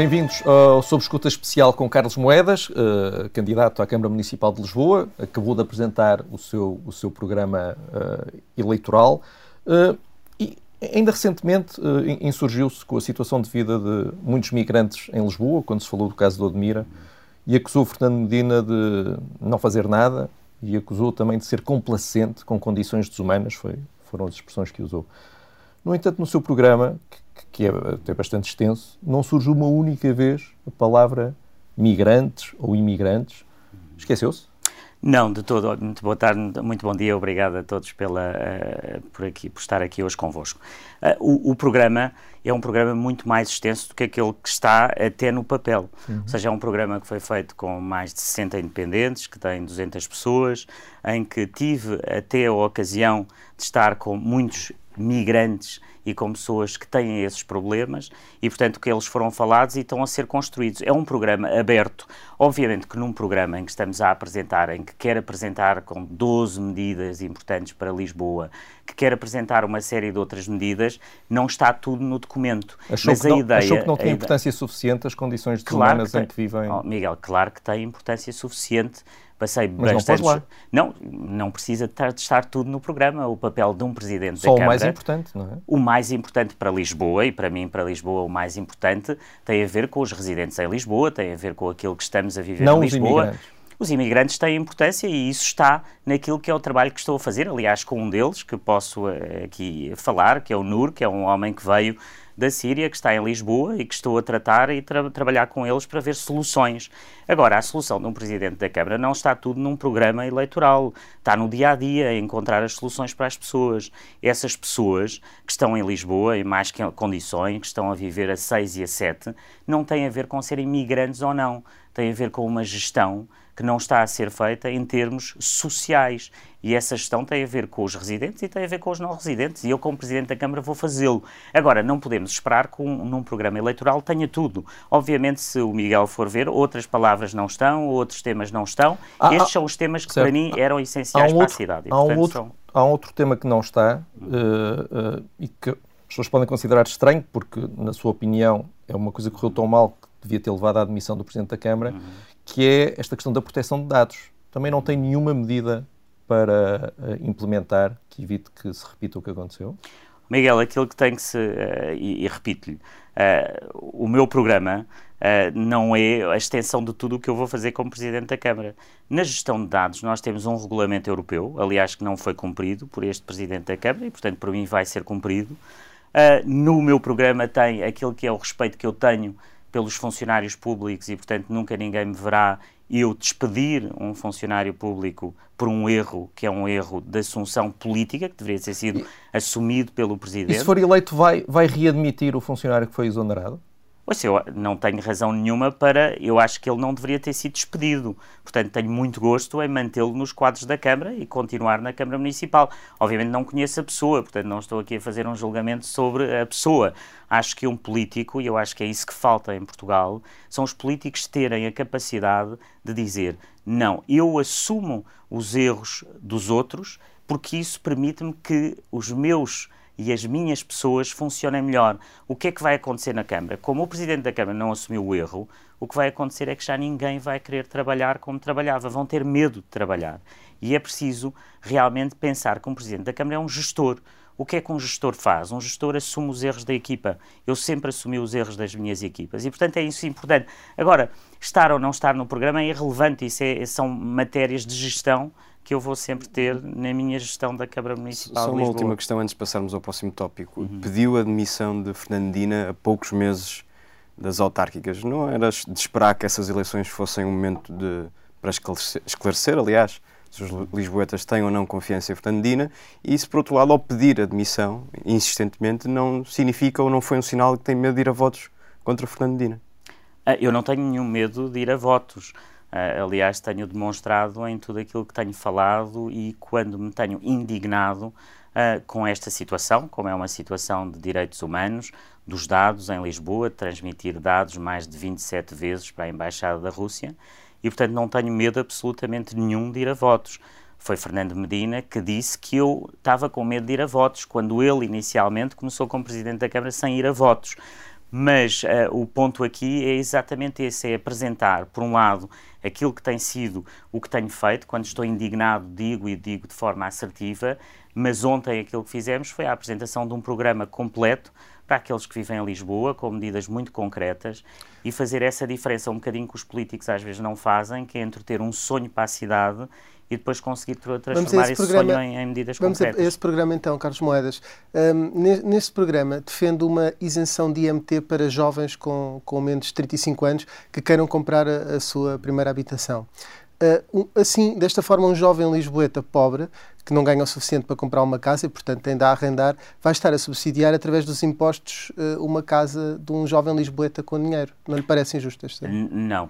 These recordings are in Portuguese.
Bem-vindos ao Sob Escuta Especial com Carlos Moedas, uh, candidato à Câmara Municipal de Lisboa. Acabou de apresentar o seu, o seu programa uh, eleitoral uh, e ainda recentemente insurgiu-se com a situação de vida de muitos migrantes em Lisboa, quando se falou do caso do Odmira, e acusou Fernando Medina de não fazer nada e acusou também de ser complacente com condições desumanas, foi, foram as expressões que usou. No entanto, no seu programa, que é até bastante extenso, não surge uma única vez a palavra migrantes ou imigrantes. Esqueceu-se? Não, de todo. Muito boa tarde, muito bom dia. Obrigado a todos pela, uh, por, aqui, por estar aqui hoje convosco. Uh, o, o, programa é um programa muito mais extenso do que aquele que está até no papel. Uhum. Ou seja, é um programa que foi feito com mais de 60 independentes, que tem 200 pessoas, em que tive até a ocasião de estar com muitos migrantes e com pessoas que têm esses problemas e, portanto, que eles foram falados e estão a ser construídos. É um programa aberto. Obviamente que num programa em que estamos a apresentar, em que quer apresentar com 12 medidas importantes para Lisboa, que quer apresentar uma série de outras medidas, não está tudo no documento. Achou, Mas que, a não, ideia, achou que não tem importância suficiente as condições desumanas claro em que vivem? Oh, Miguel, claro que tem importância suficiente passei Mas bastante. Não, não, não precisa estar, tudo no programa. O papel de um presidente Só da Câmara. o mais importante, não é? O mais importante para Lisboa, e para mim, para Lisboa, o mais importante tem a ver com os residentes em Lisboa, tem a ver com aquilo que estamos a viver não em Lisboa. Os imigrantes. Os imigrantes têm importância e isso está naquilo que é o trabalho que estou a fazer. Aliás, com um deles, que posso eh, aqui falar, que é o Nur, que é um homem que veio da Síria, que está em Lisboa e que estou a tratar e tra trabalhar com eles para ver soluções. Agora, a solução de um Presidente da Câmara não está tudo num programa eleitoral, está no dia a dia, encontrar as soluções para as pessoas. Essas pessoas que estão em Lisboa, em mais condições, que estão a viver a 6 e a 7, não têm a ver com serem migrantes ou não, tem a ver com uma gestão que não está a ser feita em termos sociais. E essa gestão tem a ver com os residentes e tem a ver com os não residentes. E eu, como Presidente da Câmara, vou fazê-lo. Agora, não podemos esperar que um, num programa eleitoral tenha tudo. Obviamente, se o Miguel for ver, outras palavras não estão, outros temas não estão. Ah, Estes ah, são os temas que, certo. para mim, eram essenciais um para a cidade. E, há, um outro, são... há um outro tema que não está uh, uh, e que as pessoas podem considerar estranho, porque, na sua opinião, é uma coisa que correu tão mal que devia ter levado à admissão do Presidente da Câmara, uhum. Que é esta questão da proteção de dados. Também não tem nenhuma medida para uh, implementar que evite que se repita o que aconteceu? Miguel, aquilo que tem que se. Uh, e, e repito-lhe, uh, o meu programa não é a extensão de tudo o que eu vou fazer como Presidente da Câmara. Na gestão de dados, nós temos um regulamento europeu, aliás, que não foi cumprido por este Presidente da Câmara e, portanto, por mim vai ser cumprido. no meu programa tem aquilo que é o respeito que eu tenho pelos funcionários públicos e, portanto, nunca ninguém me verá eu despedir um funcionário público por um erro que é um erro de assunção política, que deveria ter sido assumido pelo Presidente. E se for eleito, vai, vai readmitir o funcionário que foi exonerado? Pois eu não tenho razão nenhuma para. Eu acho que ele não deveria ter sido despedido. Portanto, tenho muito gosto em mantê-lo nos quadros da Câmara e continuar na Câmara Municipal. Obviamente, não conheço a pessoa, portanto, não estou aqui a fazer um julgamento sobre a pessoa. Acho que um político, e eu acho que é isso que falta em Portugal, são os políticos terem a capacidade de dizer: não, eu assumo os erros dos outros, porque isso permite-me que os meus e as minhas pessoas funcionem melhor. O que é que vai acontecer na Câmara? Como o Presidente da Câmara não assumiu o erro, o que vai acontecer é que já ninguém vai querer trabalhar como trabalhava, vão ter medo de trabalhar. E é preciso realmente pensar que um Presidente da Câmara é um gestor. O que é que um gestor faz? Um gestor assume os erros da equipa. Eu sempre assumi os erros das minhas equipas e, portanto, é isso importante. Agora, estar ou não estar no programa é irrelevante, isso é, são matérias de gestão que eu vou sempre ter na minha gestão da Câmara Municipal Só uma última questão antes de passarmos ao próximo tópico. Uhum. Pediu a demissão de Fernandina a poucos meses das autárquicas. Não era de esperar que essas eleições fossem um momento de, para esclarecer, esclarecer, aliás, se os lisboetas têm ou não confiança em Fernandina, e se, por outro lado, ao pedir a demissão, insistentemente, não significa ou não foi um sinal que tem medo de ir a votos contra Fernandina? Ah, eu não tenho nenhum medo de ir a votos. Uh, aliás, tenho demonstrado em tudo aquilo que tenho falado e quando me tenho indignado uh, com esta situação, como é uma situação de direitos humanos, dos dados em Lisboa, transmitir dados mais de 27 vezes para a Embaixada da Rússia, e portanto não tenho medo absolutamente nenhum de ir a votos. Foi Fernando Medina que disse que eu estava com medo de ir a votos, quando ele inicialmente começou como Presidente da Câmara sem ir a votos Mas uh, o ponto aqui é exatamente esse: é apresentar, por um lado, aquilo que tem sido o que tenho feito. Quando estou indignado, digo e digo de forma assertiva. Mas ontem aquilo que fizemos foi a apresentação de um programa completo para aqueles que vivem em Lisboa, com medidas muito concretas, e fazer essa diferença um bocadinho que os políticos às vezes não fazem, que é entre ter um sonho para a cidade e depois conseguir transformar esse, programa, sonho em, em, medidas vamos concretas. Vamos a esse programa então, Carlos Moedas. Um, nesse programa defende uma isenção de IMT para jovens com, com menos de 35 anos que queiram comprar a, a sua primeira habitação. Uh, assim, desta forma, um jovem lisboeta pobre, que não ganha o suficiente para comprar uma casa e, portanto, tem de arrendar, vai estar a subsidiar, através dos impostos, uh, uma casa de um jovem lisboeta com dinheiro. Não lhe parece injusto este Não,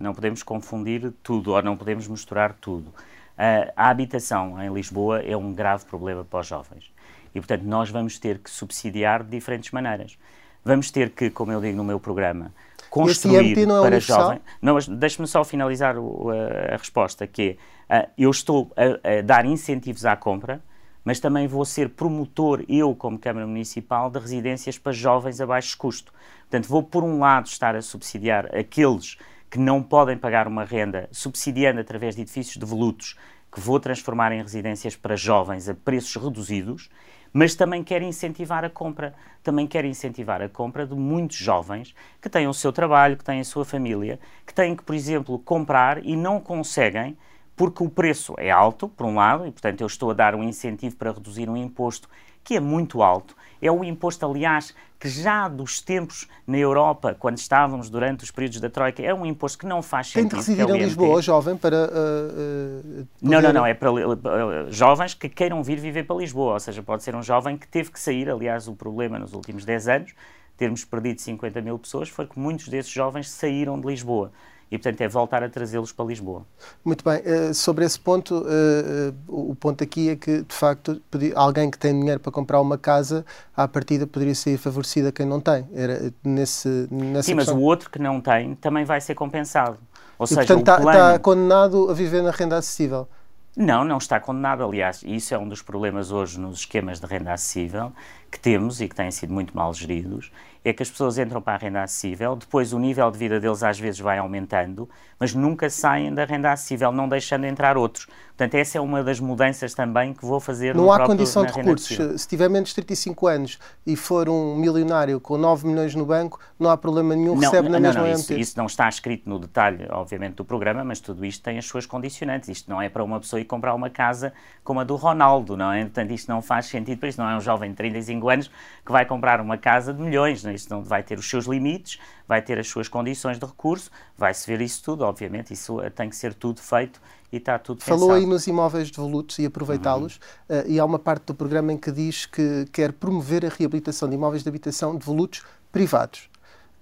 não podemos confundir tudo, ou não podemos misturar tudo. Uh, a habitação em Lisboa é um grave problema para os jovens. E, portanto, nós vamos ter que subsidiar de diferentes maneiras. Vamos ter que, como eu digo no meu programa, construir não é para jovens. Não, mas deixe-me só finalizar o, a, a, resposta, que é, uh, eu estou a, a, dar incentivos à compra, mas também vou ser promotor, eu como Câmara Municipal, de residências para jovens a baixo custo. Portanto, vou, por um lado, estar a subsidiar aqueles que não podem pagar uma renda, subsidiando através de edifícios devolutos, que vou transformar em residências para jovens a preços reduzidos, mas também quer incentivar a compra. Também quer incentivar a compra de muitos jovens que têm o seu trabalho, que têm a sua família, que têm que, por exemplo, comprar e não conseguem porque o preço é alto, por um lado, e portanto eu estou a dar um incentivo para reduzir um imposto que é muito alto. É o imposto, aliás, que já dos tempos na Europa, quando estávamos durante os períodos da Troika, é um imposto que não faz sentido. Tem de residir em Lisboa, jovem, para. Uh, uh, Não, não, não. É para uh, jovens que queiram vir viver para Lisboa. Ou seja, pode ser um jovem que teve que sair. Aliás, o problema nos últimos 10 anos, termos perdido 50 mil pessoas, foi que muitos desses jovens saíram de Lisboa e, portanto, é voltar a trazê-los para Lisboa. Muito bem. Uh, sobre esse ponto, uh, uh, o ponto aqui é que, de facto, alguém que tem dinheiro para comprar uma casa, à partida poderia ser favorecida quem não tem. Era nesse, nessa Sim, questão. mas o outro que não tem também vai ser compensado. Ou e, seja, portanto, está, plano... está condenado a viver na renda acessível. Não, não está condenado. Aliás, isso é um dos problemas hoje nos esquemas de renda acessível que temos e que têm sido muito mal geridos, é que as pessoas entram para a renda acessível, depois o nível de vida deles às vezes vai aumentando, mas nunca saem da renda acessível, não deixando entrar outros. Portanto, essa é uma das mudanças também que vou fazer Não há próprio, condição de recursos. Se tiver menos de 35 anos e for um milionário com 9 milhões no banco, não há problema nenhum, não, recebe na não, mesma não, isso, isso, não está escrito no detalhe, obviamente, do programa, mas tudo isto tem as suas condicionantes. Isto não é para uma pessoa ir comprar uma casa como a do Ronaldo, não é? Portanto, isto não faz sentido para isso. Não é um jovem de 35 anos que vai comprar uma casa de milhões, não é? Isto não vai ter os seus limites, vai ter as suas condições de recurso, vai-se ver isso tudo, obviamente, isso eh, tem que ser tudo feito e está tudo Falou pensado. aí nos imóveis devolutos e aproveitá-los, uhum. uh, e há uma parte do programa em que diz que quer promover a reabilitação de imóveis de habitação devolutos privados.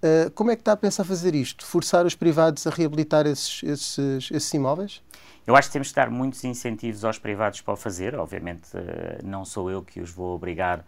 Uh, como é que está a pensar fazer isto? Forçar os privados a reabilitar esses, esses, esses imóveis? Eu acho que temos que dar muitos incentivos aos privados para o fazer. Obviamente, não sou eu que os vou obrigar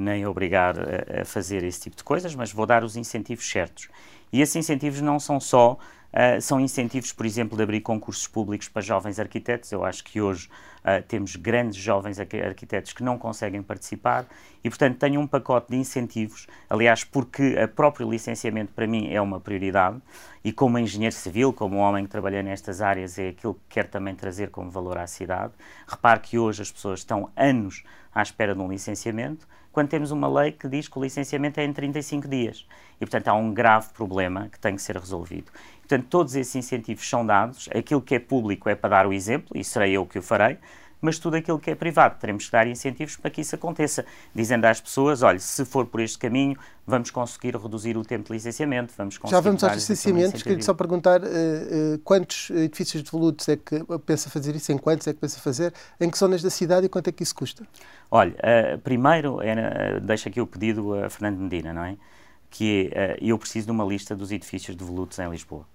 nem obrigar a, a, fazer esse tipo de coisas, mas vou dar os incentivos certos. E esses incentivos não são só, uh, são incentivos, por exemplo, de abrir concursos públicos para jovens arquitetos. Eu acho que hoje uh, temos grandes jovens arquitetos que não conseguem participar e, portanto, tenho um pacote de incentivos, aliás, porque o próprio licenciamento para mim é uma prioridade e como engenheiro civil, como homem que trabalha nestas áreas, é aquilo que quero também trazer como valor à cidade. Repare que hoje as pessoas estão anos à espera de um licenciamento quando temos uma lei que diz que o licenciamento é em 35 dias. E, portanto, há um grave problema que tem que ser resolvido. Portanto, todos esses incentivos são dados, aquilo que é público é para dar o exemplo, e serei eu que o farei, mas tudo aquilo que é privado. Teremos que dar incentivos para que isso aconteça, dizendo às pessoas, olha, se for por este caminho, vamos conseguir reduzir o tempo de licenciamento, vamos. Já vamos aos licenciamentos, queria só perguntar uh, uh, quantos edifícios de volutos é que pensa fazer isso, em quantos é que pensa fazer, em que zonas da cidade e quanto é que isso custa? Olha, uh, primeiro, é, deixo aqui o pedido a Fernando Medina, não é? Que é, eu preciso de uma lista dos edifícios de volutos em Lisboa.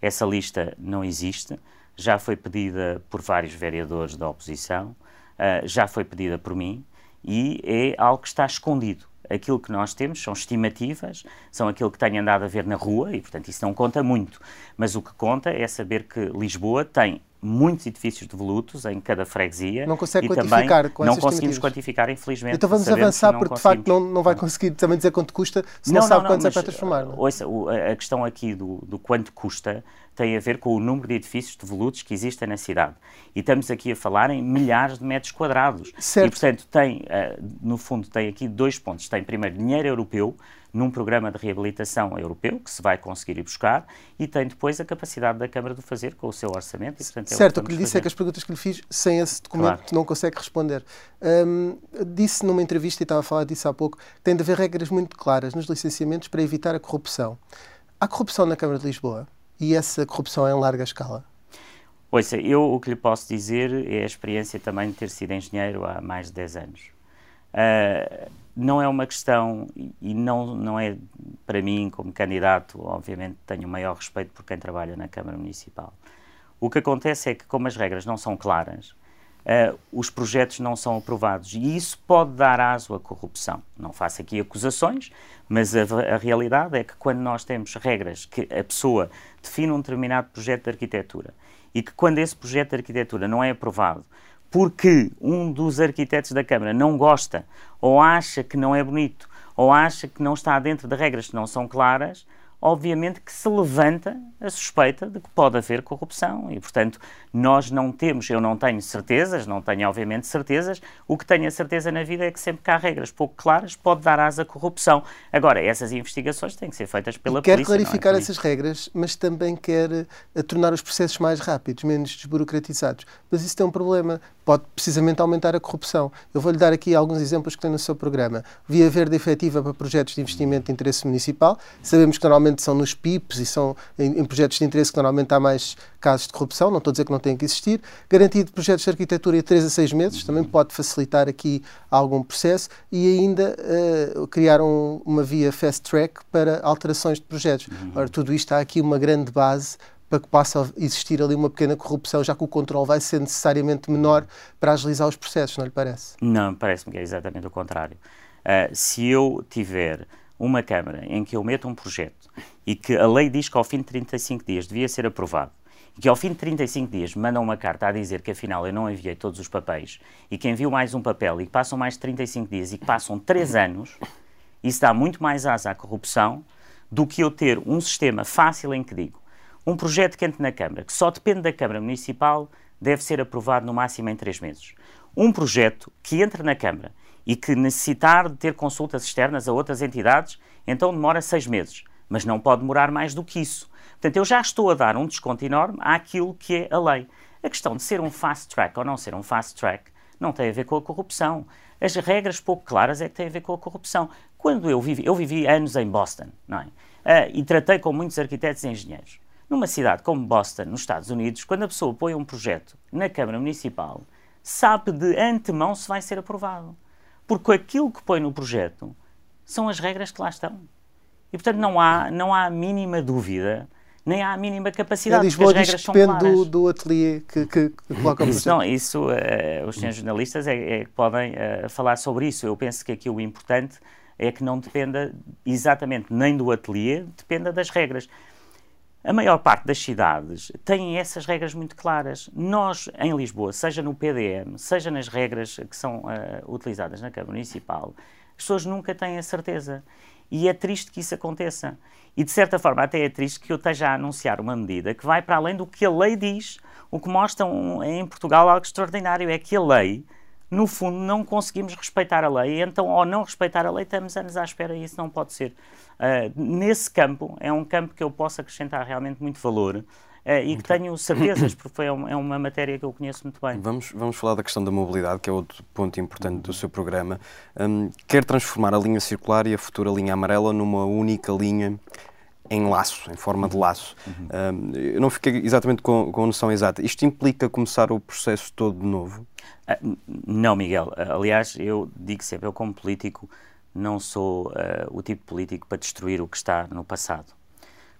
Essa lista não existe, já foi pedida por vários vereadores da oposição, uh, já foi pedida por mim e é algo que está escondido. Aquilo que nós temos são estimativas, são aquilo que tenho andado a ver na rua e, portanto, isso não conta muito. Mas o que conta é saber que Lisboa tem muitos edifícios devolutos em cada freguesia. Não consegue quantificar com Não conseguimos quantificar, infelizmente. Então vamos avançar, porque de facto não, não vai conseguir também dizer quanto custa se não, não sabe não, quanto é para transformar. Não? Ouça, a questão aqui do, do quanto custa tem a ver com o número de edifícios devolutos que existem na cidade. E estamos aqui a falar em milhares de metros quadrados. Certo. E, portanto, tem, eh, no fundo, tem aqui dois pontos. Tem, primeiro, dinheiro europeu, num programa de reabilitação europeu, que se vai conseguir ir buscar, e tem depois a capacidade da Câmara de o fazer com o seu orçamento. E, portanto, é certo, o que, lhe disse fazer. é que as perguntas que lhe fiz, sem esse documento, claro. não consegue responder. Um, disse numa entrevista, e estava a falar disso há pouco, que tem de haver regras muito claras nos licenciamentos para evitar a corrupção. Há corrupção na Câmara de Lisboa e essa corrupção é em larga escala. Ouça, eu o que lhe posso dizer é a experiência também de ter sido engenheiro há mais de 10 anos. Uh, não é uma questão, e não, não é para mim, como candidato, obviamente tenho o maior respeito por quem trabalha na Câmara Municipal. O que acontece é que, como as regras não são claras, uh, os projetos não são aprovados e isso pode dar aso à corrupção. Não faço aqui acusações, mas a, a realidade é que quando nós temos regras que a pessoa define um determinado projeto de arquitetura e que quando esse projeto de arquitetura não é aprovado porque um dos arquitetos da Câmara não gosta, ou acha que não é bonito, ou acha que não está dentro de regras que não são claras, obviamente que se levanta a suspeita de que pode haver corrupção e, portanto, nós não temos, eu não tenho certezas, não tenho obviamente certezas, o que tenho a certeza na vida é que sempre que há regras pouco claras pode dar asa à corrupção. Agora, essas investigações têm que ser feitas pela e quer polícia. Quer é clarificar é essas regras, mas também quer uh, tornar os processos mais rápidos, menos desburocratizados. Mas isso tem um problema, pode precisamente aumentar a corrupção. Eu vou-lhe dar aqui alguns exemplos que tem no seu programa. Via verde efetiva para projetos de investimento de interesse municipal. Sabemos que normalmente são nos PIPs e são em, em, projetos de interesse que normalmente há mais casos de corrupção, não estou a dizer que não tem que existir. Garantia de projetos de arquitetura em 3 a 6 meses, também pode facilitar aqui algum processo e ainda uh, criar um, uma via fast track para alterações de projetos. Uhum. Ora, tudo isto há aqui uma grande base para que possa existir ali uma pequena corrupção, já que o controle vai ser necessariamente menor para agilizar os processos, não lhe parece? Não, parece-me que é exatamente o contrário. Uh, se eu tiver uma Câmara em que eu meto um projeto e que a lei diz que ao fim de 35 dias devia ser aprovado, e que ao fim de 35 dias mandam uma carta a dizer que afinal eu não enviei todos os papéis e que envio mais um papel e que passam mais de 35 dias e que passam 3 anos, isso dá muito mais asa à corrupção do que eu ter um sistema fácil em que digo um projeto que entre na Câmara, que só depende da Câmara Municipal, deve ser aprovado no máximo em 3 meses. Um projeto que entre na Câmara e que necessitar de ter consultas externas a outras entidades, então demora 6 meses, mas não pode demorar mais do que isso. Portanto, eu já estou a dar um desconto enorme àquilo que é a lei. A questão de ser um fast track ou não ser um fast track não tem a ver com a corrupção. As regras pouco claras é que têm a ver com a corrupção. Quando eu vivi, eu vivi anos em Boston, não é? Uh, e tratei com muitos arquitetos e engenheiros. Numa cidade como Boston, nos Estados Unidos, quando a pessoa põe um projeto na Câmara Municipal, sabe de antemão se vai ser aprovado. Porque aquilo que põe no projeto são as regras que lá estão. E, portanto, não há, não há a mínima dúvida, nem há a mínima capacidade, é Lisboa porque as regras são depende claras. Do, do ateliê que, que, que coloca o projeto. Não, isso, uh, os senhores jornalistas é, é, podem uh, falar sobre isso. Eu penso que aqui o importante é que não dependa exatamente nem do ateliê, dependa das regras. A maior parte das cidades têm essas regras muito claras. Nós, em Lisboa, seja no PDM, seja nas regras que são uh, utilizadas na Câmara Municipal, as pessoas nunca têm a certeza. E é triste que isso aconteça. E, de certa forma, até é triste que eu esteja a anunciar uma medida que vai para além do que a lei diz. O que mostra um, em Portugal algo extraordinário é que a lei, no fundo, não conseguimos respeitar a lei. Então, ao não respeitar a lei, estamos anos à espera e isso não pode ser. Uh, nesse campo, é um campo que eu posso acrescentar realmente muito valor. Uh, e que tenho certezas, porque é uma, é uma, matéria que eu conheço muito bem. Vamos, vamos falar da questão da mobilidade, que é outro ponto importante do seu programa. Um, quer transformar a linha circular e a futura linha amarela numa única linha em laço, em forma de laço. Uhum. Um, eu não fiquei exatamente com, com a noção exata. Isto implica começar o processo todo de novo? Uh, não, Miguel. aliás, eu digo sempre, eu como político não sou uh, o tipo político para destruir o que está no passado.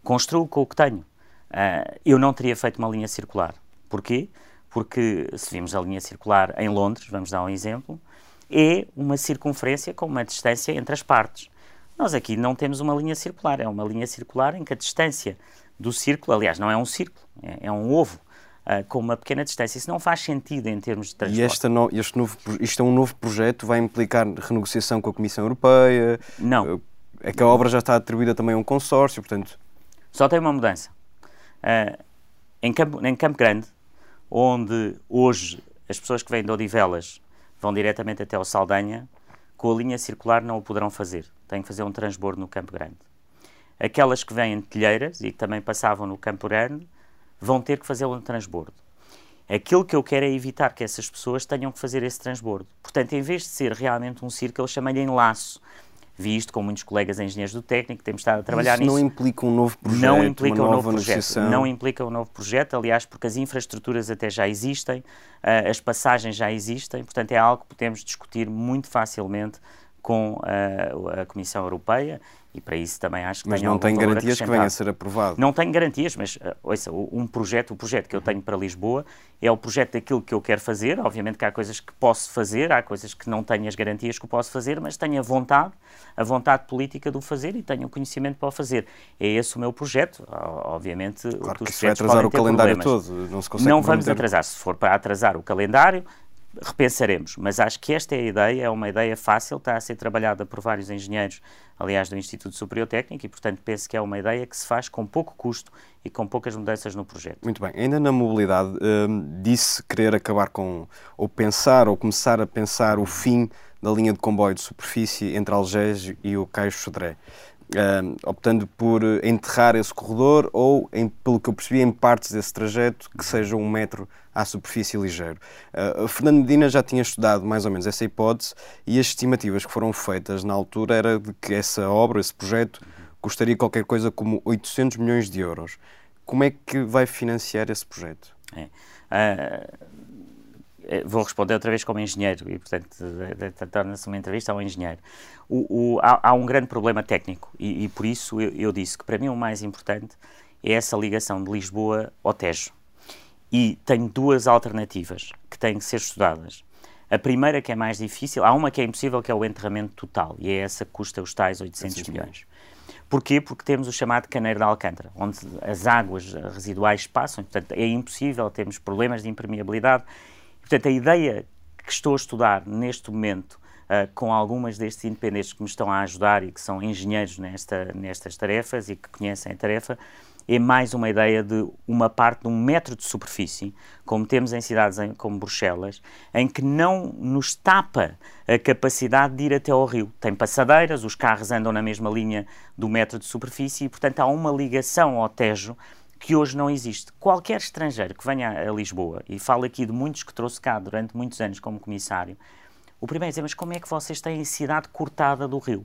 Construo com o que tenho. Uh, eu não teria feito uma linha circular. Porquê? Porque se vimos a linha circular em Londres, vamos dar um exemplo, é uma circunferência com uma distância entre as partes. Nós aqui não temos uma linha circular, é uma linha circular em que a distância do círculo, aliás, não é um círculo, é, é um ovo. Uh, com uma pequena distância. Isso não faz sentido em termos de transporte. E esta no, este novo, isto é um novo projeto, vai implicar renegociação com a Comissão Europeia? Não. É que a obra já está atribuída também a um consórcio, portanto... Só tem uma mudança. Uh, em, Campo, em Campo Grande, onde hoje as pessoas que vêm de Odivelas vão diretamente até o Saldanha, com a linha circular não o poderão fazer. Têm que fazer um transbordo no Campo Grande. Aquelas que vêm de Telheiras e que também passavam no Campo Grande vão ter que fazer um transbordo. Aquilo que eu quero é evitar que essas pessoas tenham que fazer esse transbordo. Portanto, em vez de ser realmente um círculo, eu chamei-lhe enlaço vi isto com muitos colegas engenheiros do técnico, temos estado a trabalhar Isso nisso. não implica um novo projeto, não implica um novo projeto, não implica um novo projeto, aliás, porque as infraestruturas até já existem, uh, as passagens já existem, portanto é algo que podemos discutir muito facilmente com uh, a Comissão Europeia e para isso também acho que mas não tem garantias que venha a ser aprovado. Não tenho garantias, mas uh, ouça, um projeto, o projeto que eu tenho para Lisboa é o projeto daquilo que eu quero fazer. Obviamente que há coisas que posso fazer, há coisas que não tenho as garantias que posso fazer, mas tenho a vontade, a vontade política de o fazer e tenho o conhecimento para o fazer. É esse o meu projeto. Obviamente, claro que isso vai atrasar o calendário problemas. todo. Não, se consegue não vamos atrasar. Se for para atrasar o calendário, repensaremos, mas acho que esta é a ideia, é uma ideia fácil, está a ser trabalhada por vários engenheiros, aliás, do Instituto Superior Técnico, e portanto penso que é uma ideia que se faz com pouco custo e com poucas mudanças no projeto. Muito bem, ainda na mobilidade, hum, disse querer acabar com, ou pensar, ou começar a pensar o fim da linha de comboio de superfície entre Algés e o Caio Sodré. Uh, optando por enterrar esse corredor ou, em, pelo que eu percebi, em partes desse trajeto que seja um metro à superfície ligeiro. Uh, Fernando Medina já tinha estudado mais ou menos essa hipótese e as estimativas que foram feitas na altura era de que essa obra, esse projeto, custaria qualquer coisa como 800 milhões de euros. Como é que vai financiar esse projeto? É. Uh, vou responder outra vez como engenheiro e, portanto, torna-se uma entrevista ao engenheiro. O, o, há, há, um grande problema técnico e, e por isso eu, eu, disse que para mim o mais importante é essa ligação de Lisboa ao Tejo. E tenho duas alternativas que têm que ser estudadas. A primeira, que é mais difícil, há uma que é impossível, que é o enterramento total, e é essa que custa os tais 800 milhões. Porquê? Porque temos o chamado caneiro de Alcântara, onde as águas residuais passam, portanto é impossível, temos problemas de impermeabilidade Portanto, a ideia que estou a estudar neste momento Uh, com algumas destes independentes que me estão a ajudar e que são engenheiros nesta, nestas tarefas e que conhecem a tarefa, é mais uma ideia de uma parte de um metro de superfície, como temos em cidades em, como Bruxelas, em que não nos tapa a capacidade de ir até ao rio. Tem passadeiras, os carros andam na mesma linha do metro de superfície e, portanto, há uma ligação ao Tejo que hoje não existe. Qualquer estrangeiro que venha a Lisboa, e falo aqui de muitos que trouxe cá durante muitos anos como comissário, o primeiro é dizer, mas como é que vocês têm a cidade cortada do rio?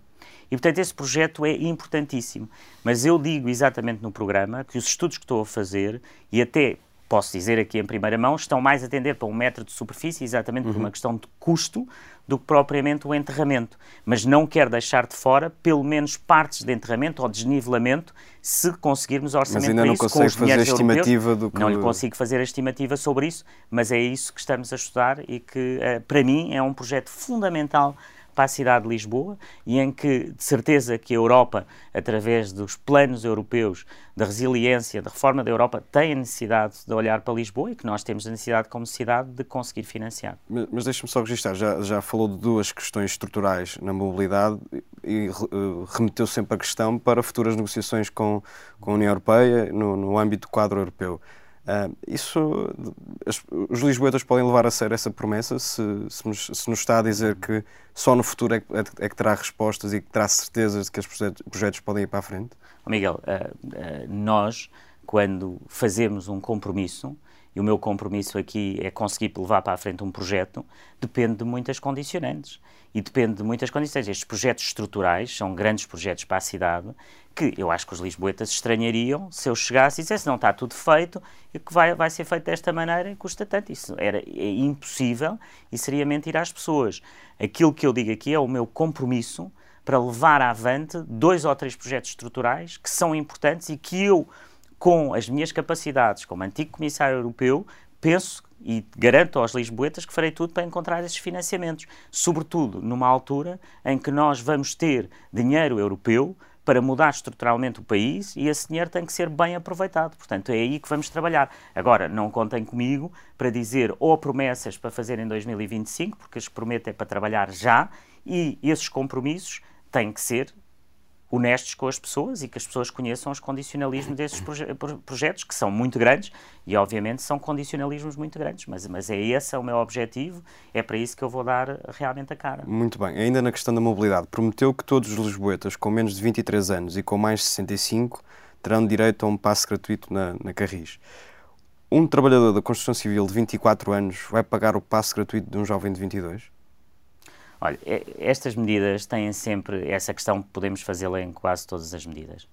E, portanto, esse projeto é importantíssimo. Mas eu digo exatamente no programa que os estudos que estou a fazer, e até posso dizer aqui em primeira mão, estão mais a tender para um metro de superfície, exatamente uhum. por uma questão de custo, do que propriamente o enterramento. Mas não quero deixar de fora, pelo menos, partes de enterramento ou desnivelamento, se conseguirmos orçamento mas ainda não isso consegue com os fazer a estimativa europeus. do que... Não lhe consigo fazer a estimativa sobre isso, mas é isso que estamos a estudar e que, eh, para mim, é um projeto fundamental para a cidade de Lisboa e em que, de certeza, que a Europa, através dos planos europeus da resiliência, da reforma da Europa, tem a necessidade de olhar para Lisboa e que nós temos a necessidade, como cidade, de conseguir financiar. Mas, mas deixe-me só registrar, já, já falou de duas questões estruturais na mobilidade e uh, remeteu sempre a questão para futuras negociações com, com a União Europeia no, no âmbito do quadro europeu. Uh, isso, as, os lisboetas podem levar a sério essa promessa se, se, nos, se, nos, está a dizer que só no futuro é, é, é, que terá respostas e que terá certezas de que os projetos, podem ir para a frente? Miguel, uh, uh, nós, quando fazemos um compromisso, e o meu compromisso aqui é conseguir levar para a frente um projeto, depende de muitas condicionantes e depende de muitas condições. Estes projetos estruturais são grandes projetos para a cidade que eu acho que os lisboetas estranhariam se eu chegasse e dissesse não está tudo feito e que vai, vai ser feito desta maneira custa tanto. Isso era, é impossível e seria mentir às pessoas. Aquilo que eu digo aqui é o meu compromisso para levar avante dois ou três projetos estruturais que são importantes e que eu, com as minhas capacidades como antigo comissário europeu, penso e garanto aos lisboetas que farei tudo para encontrar esses financiamentos, sobretudo numa altura em que nós vamos ter dinheiro europeu para mudar estruturalmente o país e esse dinheiro tem que ser bem aproveitado. Portanto, é aí que vamos trabalhar. Agora, não contem comigo para dizer ou promessas para fazer em 2025, porque as prometo é para trabalhar já, e esses compromissos têm que ser honestos com as pessoas e que as pessoas conheçam os condicionalismos desses proje projetos, que são muito grandes e, obviamente, são condicionalismos muito grandes. Mas, mas é esse é o meu objetivo, é para isso que eu vou dar realmente a cara. Muito bem. Ainda na questão da mobilidade, prometeu que todos os lisboetas com menos de 23 anos e com mais de 65 terão direito a um passe gratuito na, na Carris. Um trabalhador da construção civil de 24 anos vai pagar o passe gratuito de um jovem de 22? Olha, estas medidas têm sempre essa questão que podemos fazê-la em quase todas as medidas.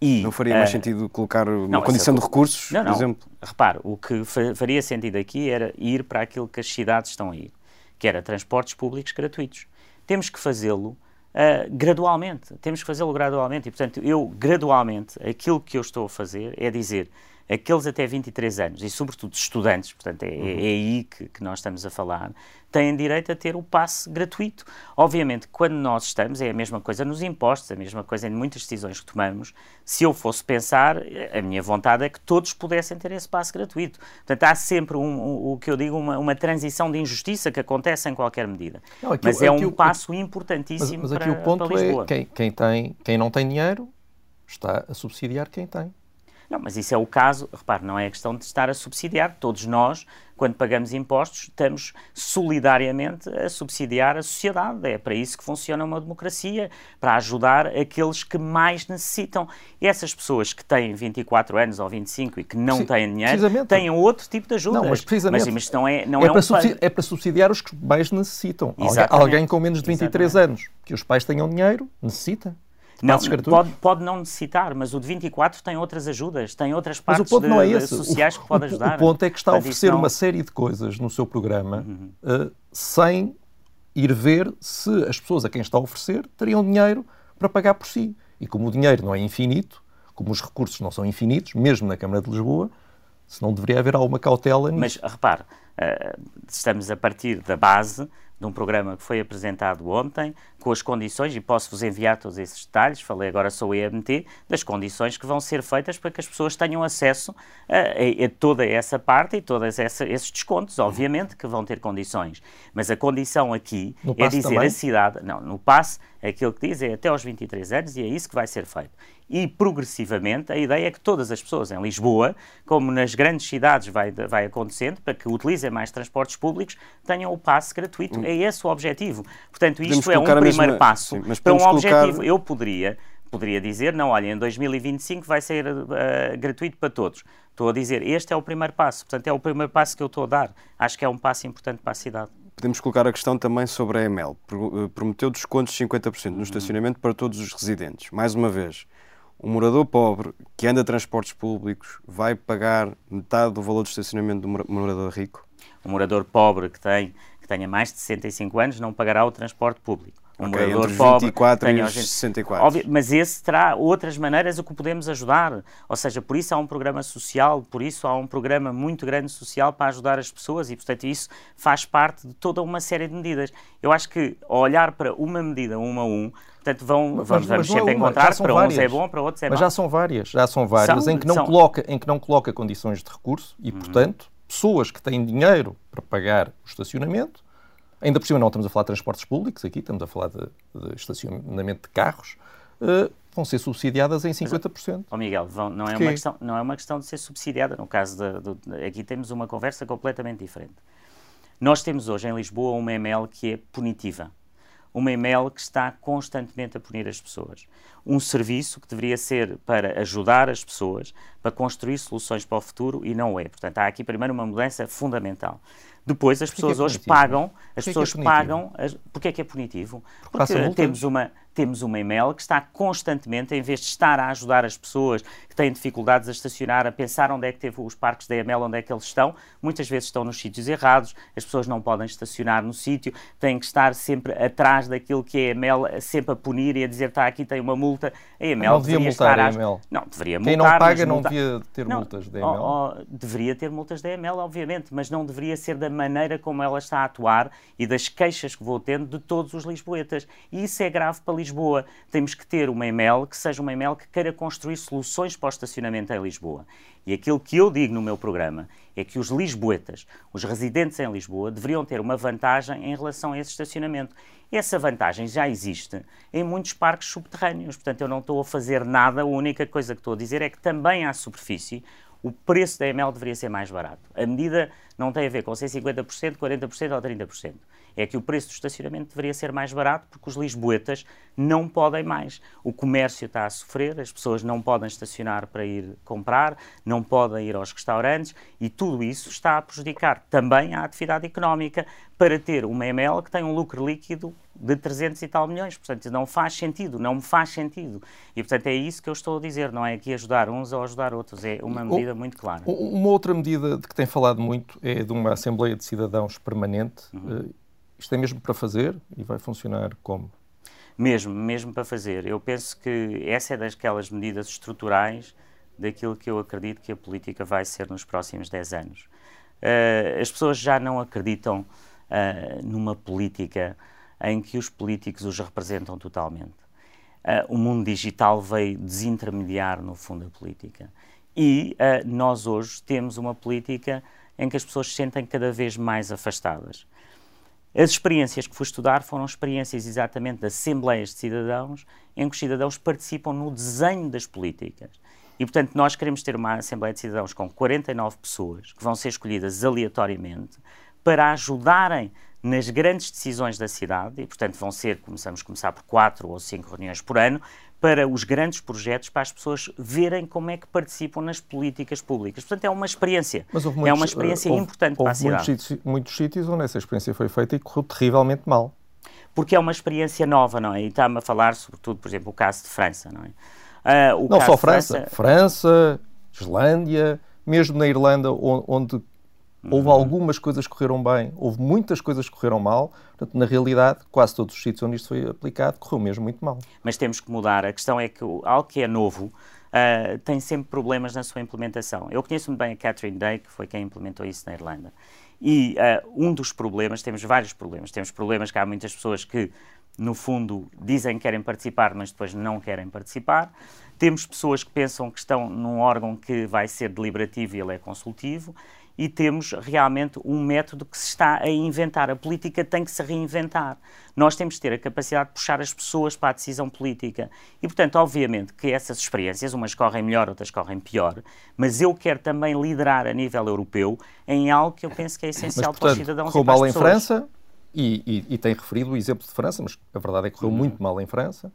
E, não faria mais uh, sentido colocar uma não, condição de recursos, não, por não. exemplo? Repare, o que faria sentido aqui era ir para aquilo que as cidades estão a ir, que era transportes públicos gratuitos. Temos que fazê-lo uh, gradualmente, temos que fazê-lo gradualmente e, portanto, eu, gradualmente, aquilo que eu estou a fazer é dizer aqueles até 23 anos, e sobretudo estudantes, portanto é, é uhum. aí que, que, nós estamos a falar, têm direito a ter o passe gratuito. Obviamente, quando nós estamos, é a mesma coisa nos impostos, a mesma coisa em muitas decisões que tomamos. Se eu fosse pensar, a minha vontade é que todos pudessem ter esse passe gratuito. Portanto, há sempre um, um, o que eu digo, uma, uma, transição de injustiça que acontece em qualquer medida. Não, aqui, mas é um passo importantíssimo mas, mas aqui para, o ponto é quem, quem, tem, quem não tem dinheiro está a subsidiar quem tem. Não, mas isso é o caso, repare, não é a questão de estar a subsidiar. Todos nós, quando pagamos impostos, estamos solidariamente a subsidiar a sociedade. É para isso que funciona uma democracia, para ajudar aqueles que mais necessitam. E essas pessoas que têm 24 anos ou 25 e que não têm dinheiro, têm outro tipo de ajuda. Não, mas precisamente. Mas, não é, não é, é, para um subsidiar, é para subsidiar os que mais necessitam. Exatamente. Alguém com menos de 23 Exatamente. anos, que os pais tenham dinheiro, necessita. Não, pode, pode não necessitar, mas o de 24 tem outras ajudas, tem outras partes mas o ponto de, não é esse. sociais o, que pode ajudar. O ponto é que está a oferecer não... uma série de coisas no seu programa uhum. uh, sem ir ver se as pessoas a quem está a oferecer teriam dinheiro para pagar por si. E como o dinheiro não é infinito, como os recursos não são infinitos, mesmo na Câmara de Lisboa, se não deveria haver alguma cautela nisso. Mas repare, uh, estamos a partir da base de um programa que foi apresentado ontem, com as condições, e posso-vos enviar todos esses detalhes, falei agora sou o EMT, das condições que vão ser feitas para que as pessoas tenham acesso a, a, a toda essa parte e todos esses descontos, obviamente que vão ter condições. Mas a condição aqui é dizer também? a cidade, não, no passe, aquilo que diz é até aos 23 anos e é isso que vai ser feito e progressivamente a ideia é que todas as pessoas em Lisboa, como nas grandes cidades vai, vai acontecendo, para que utilizem mais transportes públicos, tenham o passe gratuito. Hum. É esse o objetivo. Portanto, isto é um primeiro mesma... passo Sim, para um colocar... objetivo. Eu poderia, poderia dizer, não, olha, em 2025 vai ser uh, gratuito para todos. Estou a dizer, este é o primeiro passo. Portanto, é o primeiro passo que eu estou a dar. Acho que é um passo importante para a cidade. Podemos colocar a questão também sobre a EML. Eh, prometeu descontos de 50% no estacionamento para todos os residentes. Mais uma vez, um morador pobre que anda a transportes públicos vai pagar metade do valor de estacionamento do morador rico? Um morador pobre que, tem, que tenha mais de 65 anos não pagará o transporte público. Um okay, morador pobre 24 e 64. Óbvio, mas esse terá outras maneiras a que o podemos ajudar. Ou seja, por isso há um programa social, por isso há um programa muito grande social para ajudar as pessoas e, portanto, isso faz parte de toda uma série de medidas. Eu acho que, ao olhar para uma medida, um a um, Portanto, vão, mas, vamos, vamos sempre é encontrar, para várias. uns é bom, para outros é Mas já são várias, já são várias são, em, que não são... coloca, em que não coloca condições de recurso e, uhum. portanto, pessoas que têm dinheiro para pagar o estacionamento, ainda por cima não estamos a falar de transportes públicos aqui, estamos a falar de, de estacionamento de carros, uh, vão ser subsidiadas em 50%. Ó oh Miguel, vão, não, é uma questão, não é uma questão de ser subsidiada. No caso, de, de, aqui temos uma conversa completamente diferente. Nós temos hoje em Lisboa uma ML que é punitiva uma email que está constantemente a punir as pessoas. Um serviço que deveria ser para ajudar as pessoas, para construir soluções para o futuro e não é. Portanto, há aqui primeiro uma mudança fundamental. Depois as pessoas é hoje pagam, as pessoas é pagam. As, porque é que é punitivo? Porque, Porque temos uma, temos uma email que está constantemente, em vez de estar a ajudar as pessoas que têm dificuldades a estacionar, a pensar onde é que teve os parques da EML, onde é que eles estão, muitas vezes estão nos sítios errados, as pessoas não podem estacionar no sítio, têm que estar sempre atrás daquilo que é a EML, sempre a punir e a dizer está aqui, tem uma multa. A EML não devia multar a EML. Não, deveria multar. Quem não paga não devia ter não, multas da EML? Oh, oh, deveria ter multas da EML, obviamente, mas não deveria ser da maneira como ela está a atuar e das queixas que vou tendo de todos os lisboetas. E isso é grave para Lisboa Lisboa temos que ter uma EML que seja uma EML que queira construir soluções para o estacionamento em Lisboa. E aquilo que eu digo no meu programa é que os lisboetas, os residentes em Lisboa, deveriam ter uma vantagem em relação a esse estacionamento. Essa vantagem já existe em muitos parques subterrâneos, portanto eu não estou a fazer nada, a única coisa que estou a dizer é que também à superfície o preço da EML deveria ser mais barato. A medida não tem a ver com ser 50%, 40% ou 30% é que o preço do estacionamento deveria ser mais barato porque os lisboetas não podem mais. O comércio está a sofrer, as pessoas não podem estacionar para ir comprar, não podem ir aos restaurantes e tudo isso está a prejudicar também a atividade económica para ter uma ML que tem um lucro líquido de 300 e tal milhões. Portanto, não faz sentido, não me faz sentido. E, portanto, é isso que eu estou a dizer, não é aqui ajudar uns ou ajudar outros, é uma medida muito clara. Uma outra medida de que tem falado muito é de uma Assembleia de Cidadãos permanente. Uhum. Isto é mesmo para fazer e vai funcionar como? Mesmo, mesmo para fazer. Eu penso que essa é daquelas medidas estruturais daquilo que eu acredito que a política vai ser nos próximos 10 anos. Uh, as pessoas já não acreditam uh, numa política em que os políticos os representam totalmente. Uh, o mundo digital veio desintermediar, no fundo, a política. E nós hoje temos uma política em que as pessoas se sentem cada vez mais afastadas. As experiências que fui estudar foram experiências exatamente de assembleias de cidadãos, em que os cidadãos participam no desenho das políticas. E, portanto, nós queremos ter uma Assembleia de Cidadãos com 49 pessoas, que vão ser escolhidas aleatoriamente, para ajudarem nas grandes decisões da cidade, e, portanto, vão ser, começamos a começar por quatro ou cinco reuniões por ano, para os grandes projetos, para as pessoas verem como é que participam nas políticas públicas. Portanto, é uma experiência. Muitos, é uma experiência houve, importante houve para a cidade. Muitos, muitos sítios onde essa experiência foi feita e correu terrivelmente mal. Porque é uma experiência nova, não é? E está-me a falar, sobretudo, por exemplo, o caso de França, não é? Uh, não só França, França, França, Islândia, mesmo na Irlanda, onde Houve uhum. algumas coisas que correram bem, houve muitas coisas que correram mal. Portanto, na realidade, quase todos os sítios onde isto foi aplicado correu mesmo muito mal. Mas temos que mudar. A questão é que algo que é novo uh, tem sempre problemas na sua implementação. Eu conheço muito bem a Catherine Day, que foi quem implementou isso na Irlanda. E uh, um dos problemas, temos vários problemas. Temos problemas que há muitas pessoas que, no fundo, dizem que querem participar, mas depois não querem participar. Temos pessoas que pensam que estão num órgão que vai ser deliberativo e ele é consultivo e temos realmente um método que se está a inventar. A política tem que se reinventar. Nós temos que ter a capacidade de puxar as pessoas para a decisão política. E, portanto, obviamente que essas experiências, umas correm melhor, outras correm pior, mas eu quero também liderar a nível europeu em algo que eu penso que é essencial mas, portanto, para os cidadãos correu e para mal em França, e, e, e, tem referido o exemplo de França, mas a verdade é que correu muito mal em França.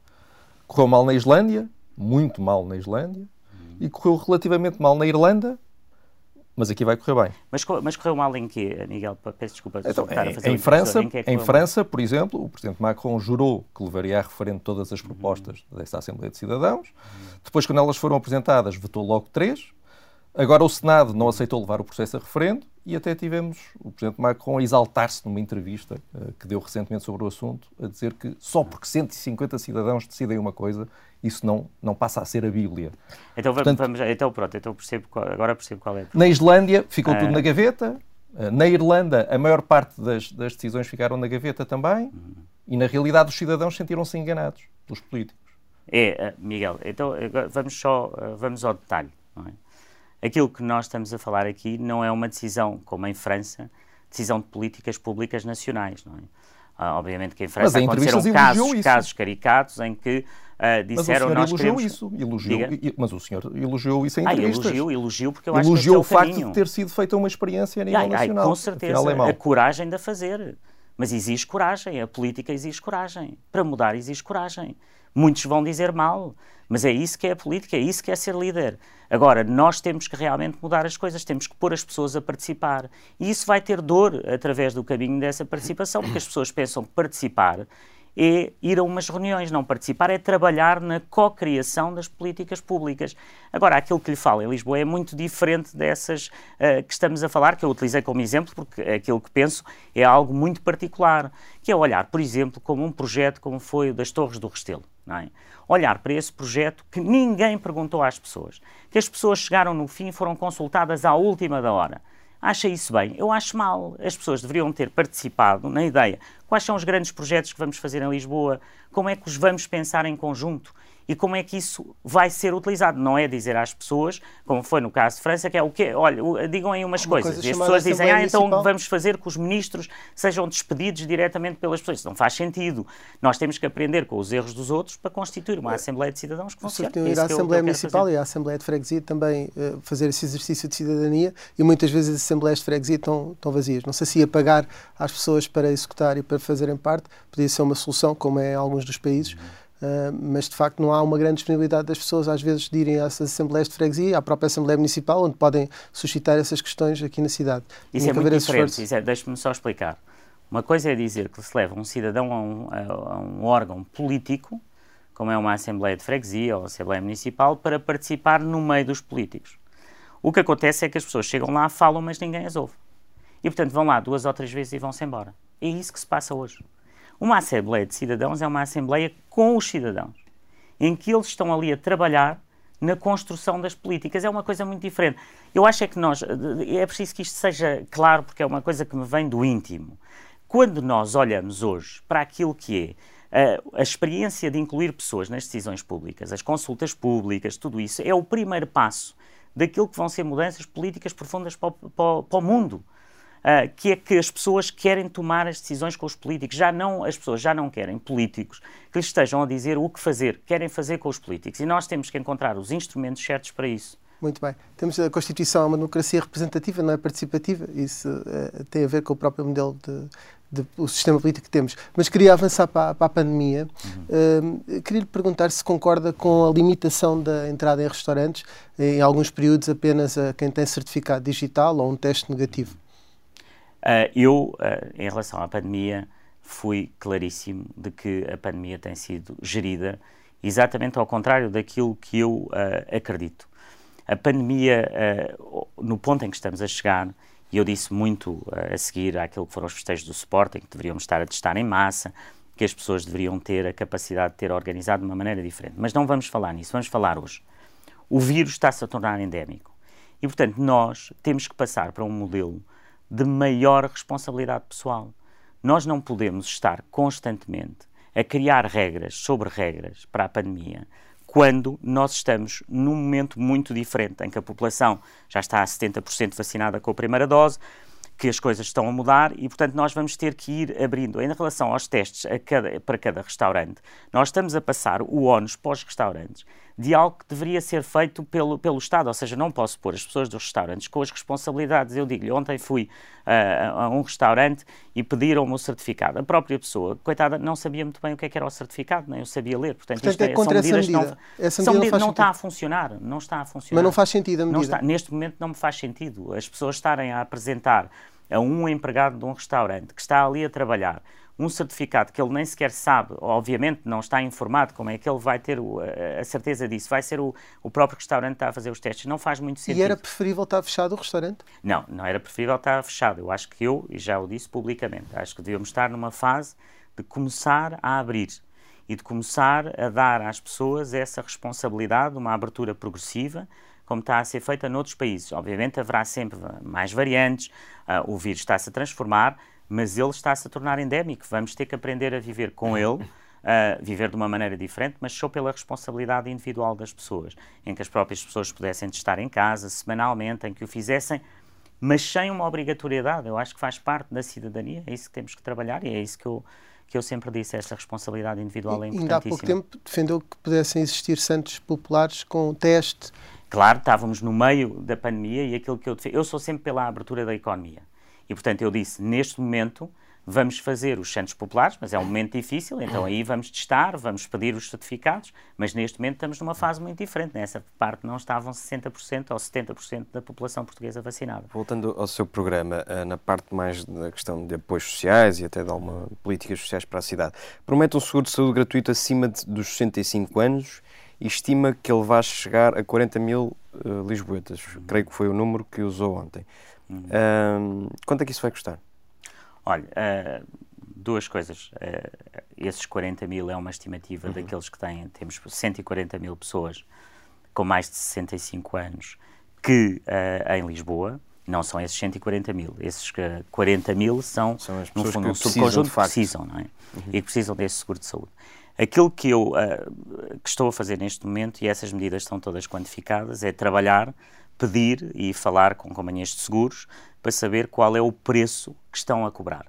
Correu mal na Islândia, muito mal na Islândia, e correu relativamente mal na Irlanda, mas aqui vai correr bem. Mas, mas correu mal em quê, Miguel? Peço desculpa. Então, em, em França, em, é em França, por exemplo, o Presidente Macron jurou que levaria a referendo todas as propostas uhum. desta Assembleia de Cidadãos. Uhum. Depois, quando elas foram apresentadas, votou logo três. Agora o Senado não aceitou levar o processo a referendo e até tivemos o Presidente Macron a exaltar-se numa entrevista uh, que deu recentemente sobre o assunto, a dizer que só porque 150 cidadãos decidem uma coisa, isso não, não passa a ser a Bíblia. Então, Portanto, vamos, então pronto, então percebo qual, agora percebo qual é. Na Islândia ficou tudo ah. na gaveta, uh, na Irlanda a maior parte das, das, decisões ficaram na gaveta também, uhum. e na realidade os cidadãos sentiram-se enganados pelos políticos. É, uh, Miguel, então vamos só, vamos ao detalhe, não é? Aquilo que nós estamos a falar aqui não é uma decisão, como em França, decisão de políticas públicas nacionais, não é? Ah, obviamente que em França aconteceram casos, casos caricatos em que uh, disseram mas o nós elogiou queremos... isso, elogiou, mas o senhor elogiou isso em ah, entrevistas. elogiou, elogiou porque eu elogiou acho que é o facto de ter sido feita uma experiência a nível ai, nacional. Ai, com certeza, é a coragem de a fazer. Mas exige coragem, a política exige coragem. Para mudar exige coragem. Muitos vão dizer mal, mas é isso que é a política, é isso que é ser líder. Agora, nós temos que realmente mudar as coisas, temos que pôr as pessoas a participar. E isso vai ter dor através do caminho dessa participação, porque as pessoas pensam que participar é ir a umas reuniões, não participar é trabalhar na co-criação das políticas públicas. Agora, aquilo que lhe falo em Lisboa é muito diferente dessas uh, que estamos a falar, que eu utilizei como exemplo, porque aquilo que penso é algo muito particular, que é olhar, por exemplo, como um projeto como foi o das Torres do Restelo. É? Olhar para esse projeto que ninguém perguntou às pessoas, que as pessoas chegaram no fim e foram consultadas à última da hora. acha isso bem? Eu acho mal. As pessoas deveriam ter participado na ideia. Quais são os grandes projetos que vamos fazer em Lisboa? Como é que os vamos pensar em conjunto? E como é que isso vai ser utilizado. Não é dizer às pessoas, como foi no caso de França, que é o quê? Olha, digam aí umas Uma coisas. Coisa e as pessoas dizem, ah, então vamos fazer que os ministros sejam despedidos diretamente pelas pessoas. Isso não faz sentido. Nós temos que aprender com os erros dos outros para constituir uma Assembleia de Cidadãos que funcione. Tem ir à Assembleia Municipal e à Assembleia de Freguesia também uh, fazer esse exercício de cidadania e muitas vezes as Assembleias de Freguesia estão, estão vazias. Não sei se ia pagar às pessoas para executar e para fazerem parte, podia ser uma solução, como é em alguns dos países. Uhum Uh, mas de facto não há uma grande disponibilidade das pessoas às vezes de irem às assembleias de freguesia, à própria Assembleia Municipal, onde podem suscitar essas questões aqui na cidade. Isso é muito diferente, é, deixe-me só explicar. Uma coisa é dizer que se leva um cidadão a um, a um órgão político, como é uma Assembleia de Freguesia ou Assembleia Municipal, para participar no meio dos políticos. O que acontece é que as pessoas chegam lá, falam, mas ninguém as ouve. E, portanto, vão lá duas ou três vezes e vão-se embora. É isso que se passa hoje. Uma Assembleia de Cidadãos é uma Assembleia com os cidadãos, em que eles estão ali a trabalhar na construção das políticas. É uma coisa muito diferente. Eu acho é que nós. É preciso que isto seja claro, porque é uma coisa que me vem do íntimo. Quando nós olhamos hoje para aquilo que é a, a experiência de incluir pessoas nas decisões públicas, as consultas públicas, tudo isso, é o primeiro passo daquilo que vão ser mudanças políticas profundas para o, para, para o mundo uh, que é que as pessoas querem tomar as decisões com os políticos. Já não, as pessoas já não querem políticos que lhes estejam a dizer o que fazer, querem fazer com os políticos. E nós temos que encontrar os instrumentos certos para isso. Muito bem. Temos a Constituição, é uma democracia representativa, não é participativa. Isso uh, tem a ver com o próprio modelo de, de, o sistema político que temos. Mas queria avançar para, para a pandemia. Uhum. Uh, queria lhe perguntar se concorda com a limitação da entrada em restaurantes, em alguns períodos apenas a quem tem certificado digital ou um teste negativo. Uh, eu, uh, em relação à pandemia, fui claríssimo de que a pandemia tem sido gerida exatamente ao contrário daquilo que eu uh, acredito. A pandemia, no ponto em que estamos a chegar, e eu disse muito a seguir àquilo que foram os festejos do Sporting, que deveríamos estar a testar em massa, que as pessoas deveriam ter a capacidade de ter organizado de uma maneira diferente. Mas não vamos falar nisso, vamos falar hoje. O vírus está-se a tornar endémico. E, portanto, nós temos que passar para um modelo de maior responsabilidade pessoal. Nós não podemos estar constantemente a criar regras sobre regras para a pandemia quando nós estamos num momento muito diferente, em que a população já está a 70% vacinada com a primeira dose, que as coisas estão a mudar e, portanto, nós vamos ter que ir abrindo. Em relação aos testes cada, para cada restaurante, nós estamos a passar o ONUS para os restaurantes de algo que deveria ser feito pelo, pelo Estado, ou seja, não posso pôr as pessoas dos restaurantes com as responsabilidades. Eu digo-lhe, ontem fui uh, a um restaurante e pediram-me o certificado. A própria pessoa, coitada, não sabia muito bem o que, é que era o certificado, nem eu sabia ler. Portanto, Portanto é, é contra são medidas essa medida. não, essa medida não, não está a funcionar. Não está a funcionar. Mas não faz sentido a medida. Está, neste momento não me faz sentido. As pessoas estarem a apresentar a um empregado de um restaurante que está ali a trabalhar um certificado que ele nem sequer sabe, obviamente não está informado como é que ele vai ter o, a certeza disso, vai ser o, o próprio restaurante que está a fazer os testes, não faz muito sentido. E era preferível estar fechado o restaurante? Não, não era preferível estar fechado. Eu acho que eu, e já o disse publicamente, acho que devíamos estar numa fase de começar a abrir e de começar a dar às pessoas essa responsabilidade, uma abertura progressiva, como está a ser feita noutros países. Obviamente haverá sempre mais variantes, uh, o vírus está-se a transformar, mas ele está-se a tornar endémico. Vamos ter que aprender a viver com ele. Uh, viver de uma maneira diferente, mas só pela responsabilidade individual das pessoas, em que as próprias pessoas pudessem estar em casa semanalmente, em que o fizessem, mas sem uma obrigatoriedade. Eu acho que faz parte da cidadania, é isso que temos que trabalhar e é isso que eu, que eu sempre disse, essa responsabilidade individual é importantíssima. Ainda há pouco tempo defendeu que pudessem existir santos populares com teste Claro, estávamos no meio da pandemia e aquilo que eu Eu sou sempre pela abertura da economia. E, portanto, eu disse, neste momento, vamos fazer os centros populares, mas é um momento difícil, então aí vamos testar, vamos pedir os certificados, mas neste momento estamos numa fase muito diferente. Nessa parte não estavam 60% ou 70% da população portuguesa vacinada. Voltando ao seu programa, eh, na parte mais da questão de apoios sociais e até de alguma políticas sociais para a cidade, promete um seguro de saúde gratuito acima de, dos 65 anos e estima que ele vai chegar a 40 mil uh, lisboetas. Creio que foi o número que usou ontem. Uhum. quanto é que isso vai custar? Olha, uh, duas coisas. Uh, esses 40 mil é uma estimativa uhum. daqueles que têm, temos 140 mil pessoas com mais de 65 anos que em Lisboa, Não são esses 140 mil. Esses 40 mil são, São as no fundo, que um subconjunto que precisam, não é? E que precisam desse seguro de saúde. Aquilo que eu uh, que estou a fazer neste momento, e essas medidas estão todas quantificadas, é trabalhar, pedir e falar com companhias de seguros para saber qual é o preço que estão a cobrar.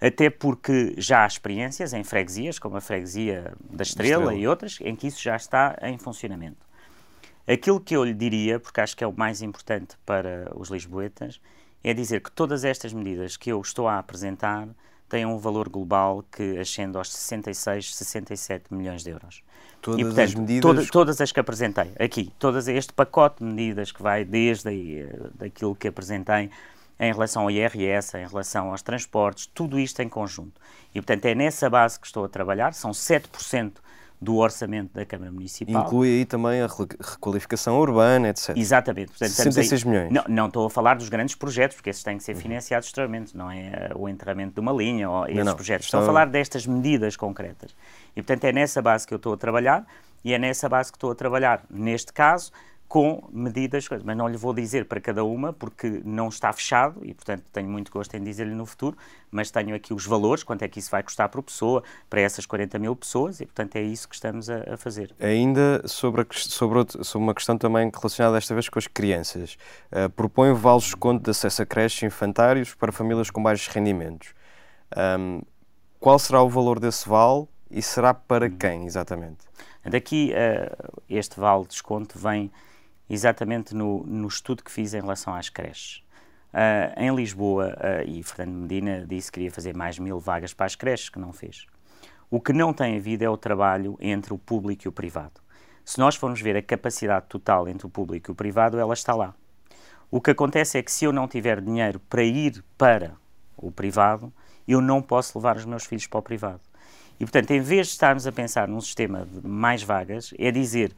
Até porque já há experiências em freguesias, como a freguesia da Estrela, Estrela. e outras, em que isso já está em funcionamento. Aquilo que eu lhe diria, porque acho que é o mais importante para os lisboetas, é dizer que todas estas medidas que eu estou a apresentar têm um valor global que ascende aos 66, 67 milhões de euros. Todas e, portanto, as medidas. toda- todas as que apresentei aqui, todas este pacote de medidas que vai desde aí, eh, daquilo que apresentei em relação ao IRS, em relação aos transportes, tudo isto em conjunto. E, portanto, é nessa base que estou a trabalhar, são 7% do orçamento da Câmara Municipal. Inclui aí também a re- requalificação urbana, etc. Exatamente. Portanto, estamos 66 aí- milhões. Não, não estou a falar dos grandes projetos, porque esses têm que ser financiados extremamente, não é eh, o enterramento de uma linha ou esses não. projetos. Estão- Estou a falar destas medidas concretas. E, portanto, é nessa base que eu estou a trabalhar e é nessa base que estou a trabalhar, neste caso, com medidas, mas não lhe vou dizer para cada uma, porque não está fechado e, portanto, tenho muito gosto em dizer-lhe no futuro, mas tenho aqui os valores, quanto é que isso vai custar por pessoa, para essas 40 mil pessoas, e, portanto, é isso que estamos a, a fazer. Ainda sobre, a sobre, outro- sobre uma questão também relacionada desta vez com as crianças. Uh, propõe vales de desconto de acesso a creches infantários para famílias com baixos rendimentos. Um, qual será o valor desse vale e será para quem, exatamente? Daqui, eh, este vale de desconto vem exatamente no, no estudo que fiz em relação às creches. Ah, em Lisboa, ah, e Fernando Medina disse que queria fazer mais mil vagas para as creches, que não fez. O que não tem havido é o trabalho entre o público e o privado. Se nós formos ver a capacidade total entre o público e o privado, ela está lá. O que acontece é que se eu não tiver dinheiro para ir para o privado, eu não posso levar os meus filhos para o privado. E, portanto, em vez de estarmos a pensar num sistema de mais vagas, é dizer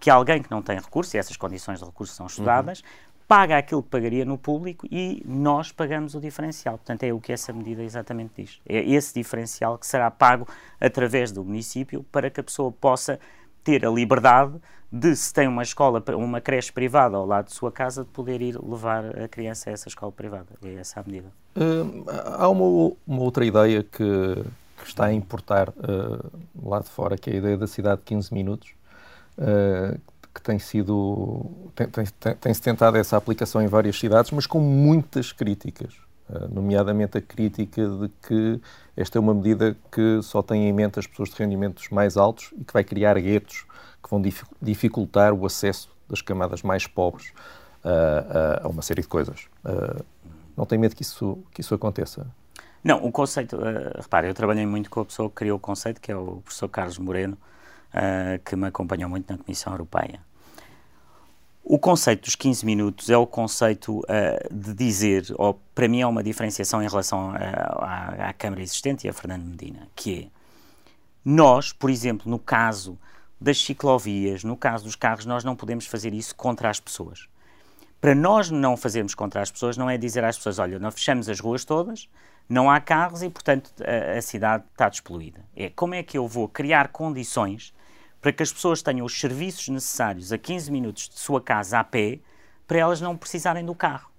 que alguém que não tem recursos, e essas condições de recurso são estudadas, paga aquilo que pagaria no público e nós pagamos o diferencial. Portanto, é o que essa medida exatamente diz. É esse diferencial que será pago através do município para que a pessoa possa ter a liberdade de, se tem uma escola, uma creche privada ao lado de sua casa, de poder ir levar a criança a essa escola privada. É essa a medida. Hum, há uma, uma outra ideia que, que está a importar uh, lá de fora, que é a ideia da cidade de 15 minutos, uh, que tem sido. tem- tem- tem- tem-se tentado essa aplicação em várias cidades, mas com muitas críticas. Uh, nomeadamente a crítica de que esta é uma medida que só tem em mente as pessoas de rendimentos mais altos e que vai criar guetos que vão dific- dificultar o acesso das camadas mais pobres uh, a- uma série de coisas. Não tem medo que isso, que isso aconteça? Não, o conceito, repare, eu trabalhei muito com a pessoa que criou o conceito, que é o professor Carlos Moreno, uh, que me acompanhou muito na Comissão Europeia. O conceito dos 15 minutos é o conceito uh, de dizer, ou para mim é uma diferenciação em relação a- à, à Câmara existente e a Fernando Medina, que é nós, por exemplo, no caso das ciclovias, no caso dos carros, nós não podemos fazer isso contra as pessoas. Para nós não fazermos contra as pessoas, não é dizer às pessoas, olha, nós fechamos as ruas todas, não há carros e, portanto, a, a cidade está despoluída. É como é que eu vou criar condições para que as pessoas tenham os serviços necessários a 15 minutos de sua casa a pé, para elas não precisarem do carro.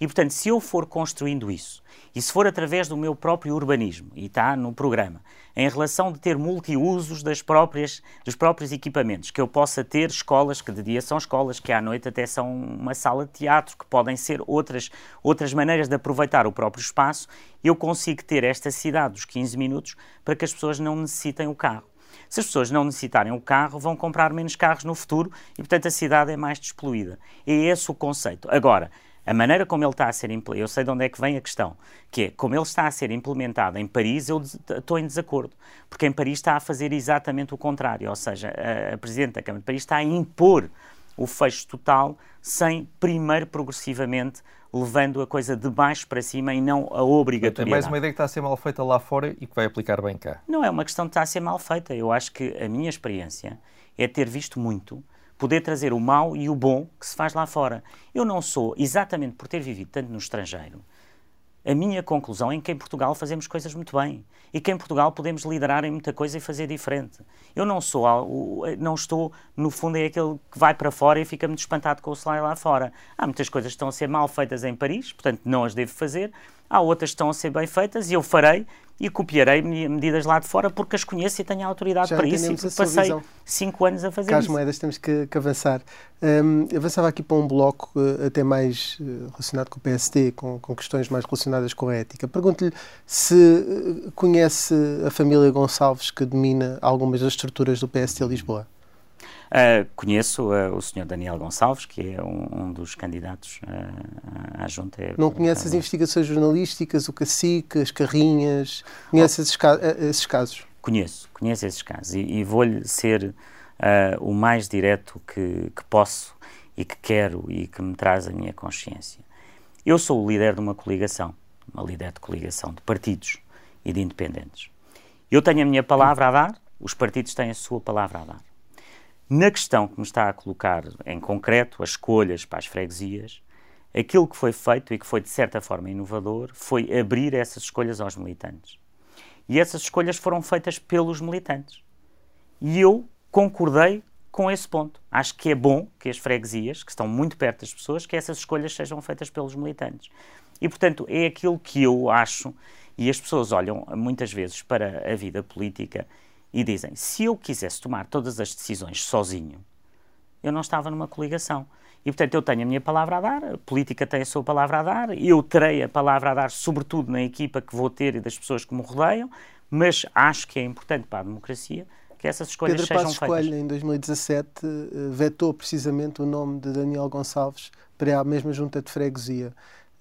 E, portanto, se eu for construindo isso, e se for através do meu próprio urbanismo, e está no programa, em relação de ter multiusos das próprias, dos próprios equipamentos, que eu possa ter escolas que de dia são escolas, que à noite até são uma sala de teatro, que podem ser outras, outras maneiras de aproveitar o próprio espaço, eu consigo ter esta cidade dos 15 minutos para que as pessoas não necessitem o carro. Se as pessoas não necessitarem o carro, vão comprar menos carros no futuro e, portanto, a cidade é mais despoluída. É esse o conceito. Agora, a maneira como ele está a ser implementado, eu sei de onde é que vem a questão, que é como ele está a ser implementado em Paris, eu estou em desacordo, porque em Paris está a fazer exatamente o contrário, ou seja, a, a Presidente da Câmara de Paris está a impor o fecho total sem primeiro progressivamente levando a coisa de baixo para cima e não a Portanto, é obrigatoriedade. mais uma ideia que está a ser mal feita lá fora e que vai aplicar bem cá. Não é uma questão de estar a ser mal feita. Eu acho que a minha experiência é ter visto muito, poder trazer o mau e o bom que se faz lá fora. Eu não sou, exatamente por ter vivido tanto no estrangeiro, a minha conclusão é que em Portugal fazemos coisas muito bem e que em Portugal podemos liderar em muita coisa e fazer diferente. Eu não sou, não estou, no fundo, é aquele que vai para fora e fica muito espantado com o salário lá fora. Há muitas coisas que estão a ser mal feitas em Paris, portanto não as devo fazer. Há outras que estão a ser bem feitas e eu farei e copiarei medidas lá de fora porque as conheço e tenho autoridade Já para isso e passei visão. cinco anos a fazer Carlos isso. Moedas, temos que, que avançar. Um, avançava aqui para um bloco uh, até mais uh, relacionado com o PSD, com, com, questões mais relacionadas com a ética. Pergunto-lhe se uh, conhece a família Gonçalves que domina algumas das estruturas do PSD Lisboa. Uh, conheço uh, o senhor Daniel Gonçalves, que é um, um dos candidatos uh, à junta. É, Não conhece as investigações jornalísticas, o cacique, as carrinhas? Conhece esses, ca esses, casos? Conheço, conheço esses casos. E, e vou-lhe ser o mais direto que, que posso e que quero e que me traz a minha consciência. Eu sou o líder de uma coligação, uma líder de coligação de partidos e de independentes. Eu tenho a minha palavra a dar, os partidos têm a sua palavra a dar. Na questão que me está a colocar em concreto, as escolhas para as freguesias, aquilo que foi feito e que foi de certa forma inovador foi abrir essas escolhas aos militantes. E essas escolhas foram feitas pelos militantes. E eu concordei com esse ponto. Acho que é bom que as freguesias, que estão muito perto das pessoas, que essas escolhas sejam feitas pelos militantes. E, portanto, é aquilo que eu acho, e as pessoas olham muitas vezes para a vida política e dizem: se eu quisesse tomar todas as decisões sozinho, eu não estava numa coligação. E, portanto, eu tenho a minha palavra a dar, a política tem a sua palavra a dar, eu terei a palavra a dar, sobretudo na equipa que vou ter e das pessoas que me rodeiam, mas acho que é importante para a democracia que essas escolhas Pedro sejam Passos feitas. Coelho, em 2017, eh, vetou precisamente o nome de Daniel Gonçalves para a mesma junta de freguesia.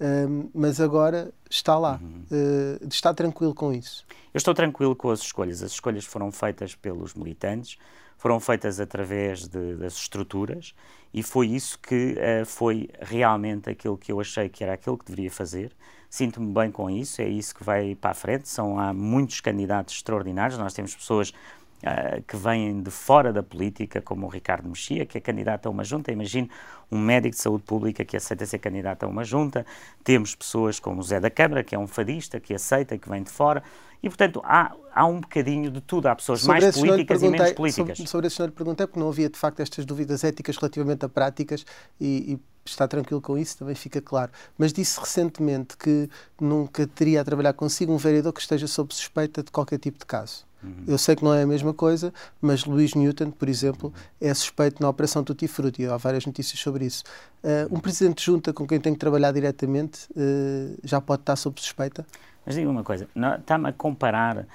Um, mas agora está lá. Uhum. Uh, está tranquilo com isso? Eu estou tranquilo com as escolhas. As escolhas foram feitas pelos militantes, foram feitas através de, das estruturas e foi isso que uh, foi realmente aquilo que eu achei que era aquilo que deveria fazer. Sinto-me bem com isso, é isso que vai para a frente. São, há muitos candidatos extraordinários, nós temos pessoas Uh, que vêm de fora da política, como o Ricardo Mexia, que é candidato a uma junta. Imagino um médico de saúde pública que aceita ser candidato a uma junta. Temos pessoas como o Zé da Câmara, que é um fadista, que aceita, que vem de fora. E, portanto, há, há um bocadinho de tudo. Há pessoas sobre mais políticas e menos políticas. Sobre, sobre esse senhor perguntei, porque não havia, de facto, estas dúvidas éticas relativamente a práticas e, e está tranquilo com isso, também fica claro. Mas disse recentemente que nunca teria a trabalhar consigo um vereador que esteja sob suspeita de qualquer tipo de caso. Uhum. Eu sei que não é a mesma coisa, mas Luís Newton, por exemplo, é suspeito na Operação Tutti Frutti. Há várias notícias sobre isso. Uh, um presidente de junta com quem tem que trabalhar diretamente uh, já pode estar sob suspeita? Mas diga uma coisa, está-me a comparar uh,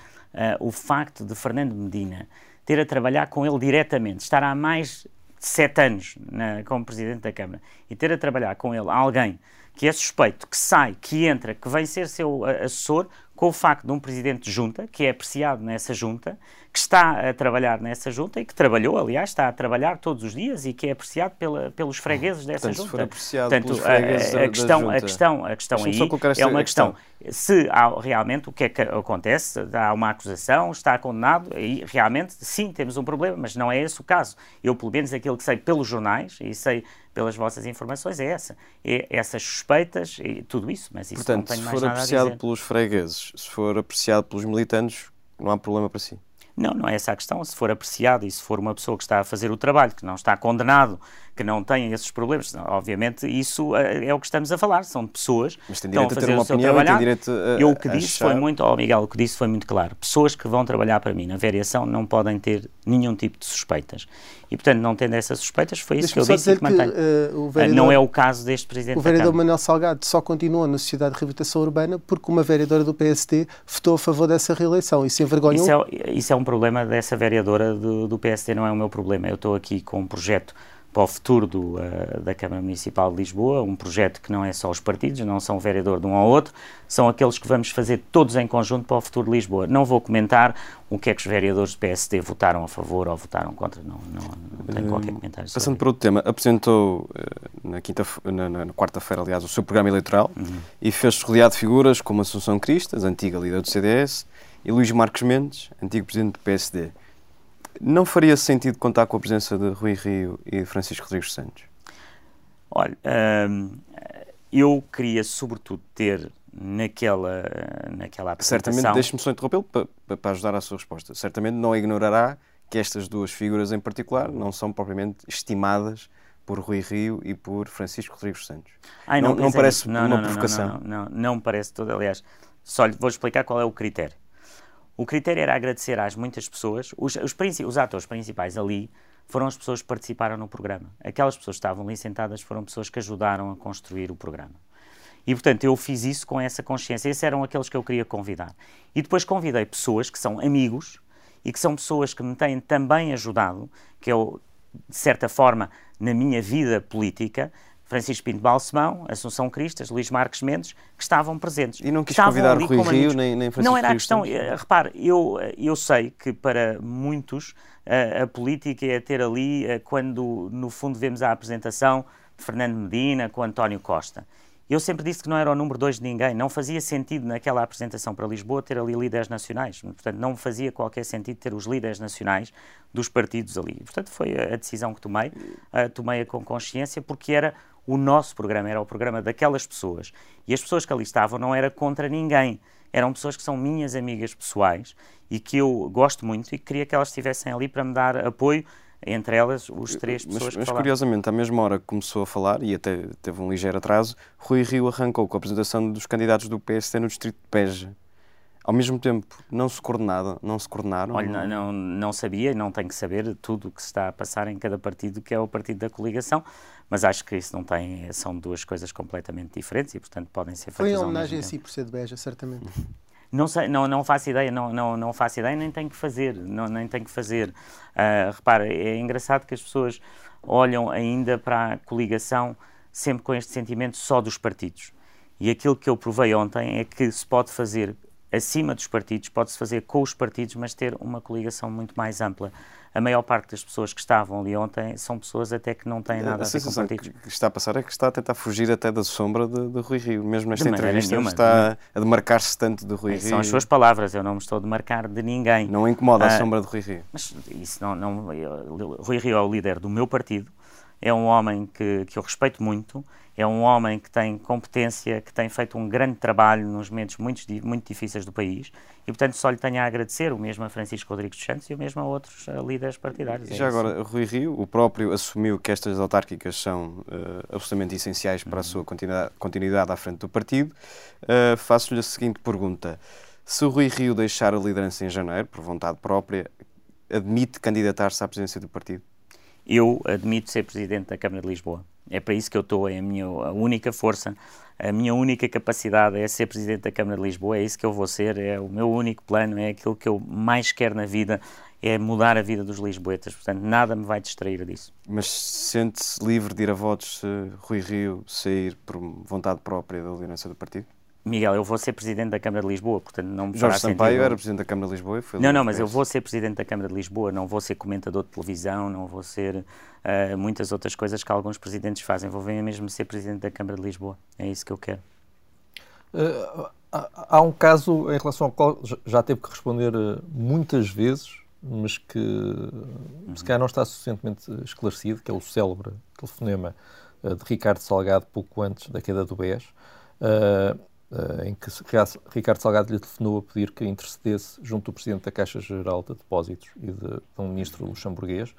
o facto de Fernando Medina ter a trabalhar com ele diretamente, estar há mais de sete anos na, como presidente da Câmara e ter a trabalhar com ele alguém que é suspeito, que sai, que entra, que vem ser seu assessor, com o facto de um presidente de junta, que é apreciado nessa junta, que está a trabalhar nessa junta e que trabalhou, aliás, está a trabalhar todos os dias e que é apreciado pela, pelos fregueses dessa Portanto, junta. Se for apreciado Portanto, pelos fregueses a, a, questão, a questão, a questão aí é uma questão. questão. Se há, realmente o que é que acontece, há uma acusação, está condenado, e realmente sim, temos um problema, mas não é esse o caso. Eu, pelo menos, aquilo que sei pelos jornais e sei pelas vossas informações é essa. É essas suspeitas e tudo isso, mas isso Portanto, não tenho mais nada a dizer. se for apreciado pelos fregueses, se for apreciado pelos militantes, não há problema para si? Não, não é essa a questão. Se for apreciado e se for uma pessoa que está a fazer o trabalho, que não está condenado, que não tem esses problemas, obviamente isso eh, é o que estamos a falar. São pessoas Mas tem direito que estão a, ter uma opinião trabalhar. Tem direito a, Eu o que disse achar... foi muito, oh Miguel, o que disse foi muito claro. Pessoas que vão trabalhar para mim na variação não podem ter nenhum tipo de suspeitas. E, portanto, não tendo essas suspeitas, foi isso que eu disse e que mantenho. Uh, vereador, não é o caso deste Presidente O vereador Manuel Salgado só continua na Sociedade de Reabilitação Urbana porque uma vereadora do PSD votou a favor dessa reeleição e se envergonhou. Isso é, isso é um problema dessa vereadora do, do PSD, não é o meu problema. Eu estou aqui com um projeto para o futuro do, uh, da Câmara Municipal de Lisboa, um projeto que não é só os partidos, não são o vereador de um ao outro, são aqueles que vamos fazer todos em conjunto para o futuro de Lisboa. Não vou comentar o que é que os vereadores do PSD votaram a favor ou votaram contra, não, não, não tenho qualquer hum, comentário sobre Passando para outro tema, apresentou uh, na, quinta, na, na quarta-feira, aliás, o seu programa eleitoral uhum. e fez-se rodeado de figuras como Assunção Cristas, antiga líder do CDS, e Luís Marcos Mendes, antigo presidente do PSD. Não faria sentido contar com a presença de Rui Rio e Francisco Rodrigues Santos? Olha, hum, eu queria sobretudo ter naquela, naquela apresentação... Certamente, deixe-me só interrompê-lo para, para ajudar à sua resposta. Certamente não ignorará que estas duas figuras em particular não são propriamente estimadas por Rui Rio e por Francisco Rodrigues Santos. Ai, não, não, não parece não, uma provocação? Não, não, não, não parece todo. Aliás, só lhe vou explicar qual é o critério. O critério era agradecer às muitas pessoas, os, os, os atores principais ali foram as pessoas que participaram no programa. Aquelas pessoas que estavam ali sentadas foram pessoas que ajudaram a construir o programa. E, portanto, eu fiz isso com essa consciência. Esses eram aqueles que eu queria convidar. E depois convidei pessoas que são amigos e que são pessoas que me têm também ajudado, que eu, de certa forma, na minha vida política, Francisco Pinto Balsemão, Assunção Cristas, Luís Marques Mendes, que estavam presentes. E não quis convidar Rui Rio nem, nem Francisco Não era a questão. Uh, repare, eu, eu sei que para muitos uh, a política é ter ali, uh, quando no fundo vemos a apresentação de Fernando Medina com António Costa. Eu sempre disse que não era o número dois de ninguém, não fazia sentido naquela apresentação para Lisboa ter ali líderes nacionais, portanto não fazia qualquer sentido ter os líderes nacionais dos partidos ali. Portanto foi a decisão que tomei, tomei-a com consciência porque era o nosso programa, era o programa daquelas pessoas. E as pessoas que ali estavam não era contra ninguém, eram pessoas que são minhas amigas pessoais e que eu gosto muito e que queria que elas estivessem ali para me dar apoio entre elas os três pessoas mas, que mas falaram. curiosamente, à mesma hora que começou a falar, e até teve um ligeiro atraso, Rui Rio arrancou com a apresentação dos candidatos do PSD no distrito de Peja. Ao mesmo tempo, não se coordenaram? Não se coordenaram Olha, não, não, não sabia, não tenho que saber tudo o que se está a passar em cada partido, que é o partido da coligação, mas acho que isso não tem, são duas coisas completamente diferentes e, portanto, podem ser Foi ao homenagem a si por ser de Beja, certamente. Não, sei, não, não faço ideia, não, não, não faço ideia, nem tenho que fazer, não, nem tenho que fazer. Uh, repara, é engraçado que as pessoas olham ainda para a coligação sempre com este sentimento só dos partidos. E aquilo que eu provei ontem é que se pode fazer acima dos partidos, pode-se fazer com os partidos, mas ter uma coligação muito mais ampla. A maior parte das pessoas que estavam ali ontem são pessoas até que não têm nada a, a ver com partidos. que está a passar é que está a tentar fugir até da sombra de, de Rui Rio. Mesmo nesta entrevista nenhuma, está a demarcar-se tanto de Rui Rio. São as suas palavras, eu não me estou a demarcar de ninguém. Não incomoda ah, a sombra de Rui Rio. Mas isso não, não... Rui Rio é o líder do meu partido, é um homem que, que eu respeito muito, é um homem que tem competência, que tem feito um grande trabalho nos momentos muito, muito difíceis do país e, portanto, só lhe tenho a agradecer, o mesmo a Francisco Rodrigues dos Santos e o mesmo a outros uh, líderes partidários. É já isso. agora, Rui Rio, o próprio assumiu que estas autárquicas são uh, absolutamente essenciais para uhum. a sua continuidade, continuidade à frente do partido. Uh, Faço-lhe a seguinte pergunta. Se o Rui Rio deixar a liderança em janeiro, por vontade própria, admite candidatar-se à presidência do partido? Eu admito ser presidente da Câmara de Lisboa. É para isso que eu estou, é a minha a única força, a minha única capacidade é ser Presidente da Câmara de Lisboa, é isso que eu vou ser, é o meu único plano, é aquilo que eu mais quero na vida, é mudar a vida dos lisboetas, portanto nada me vai distrair disso. Mas sente-se livre de ir a votos se Rui Rio sair por vontade própria da liderança do partido? Miguel, eu vou ser Presidente da Câmara de Lisboa, portanto não me Jorge Sampaio sentido... era Presidente da Câmara de Lisboa e foi Não, não, mas eu vou ser Presidente da Câmara de Lisboa, não vou ser comentador de televisão, não vou ser uh, muitas outras coisas que alguns Presidentes fazem, vou mesmo ser Presidente da Câmara de Lisboa, é isso que eu quero. Uh, há um caso em relação ao qual já teve que responder eh, muitas vezes, mas que uhum. se calhar não está suficientemente esclarecido, que é o célebre telefonema de Ricardo Salgado pouco antes da queda do BES. Uh, em que Ricardo Salgado lhe telefonou a pedir que intercedesse junto do Presidente da Caixa Geral de Depósitos e de, de um ministro luxemburguês.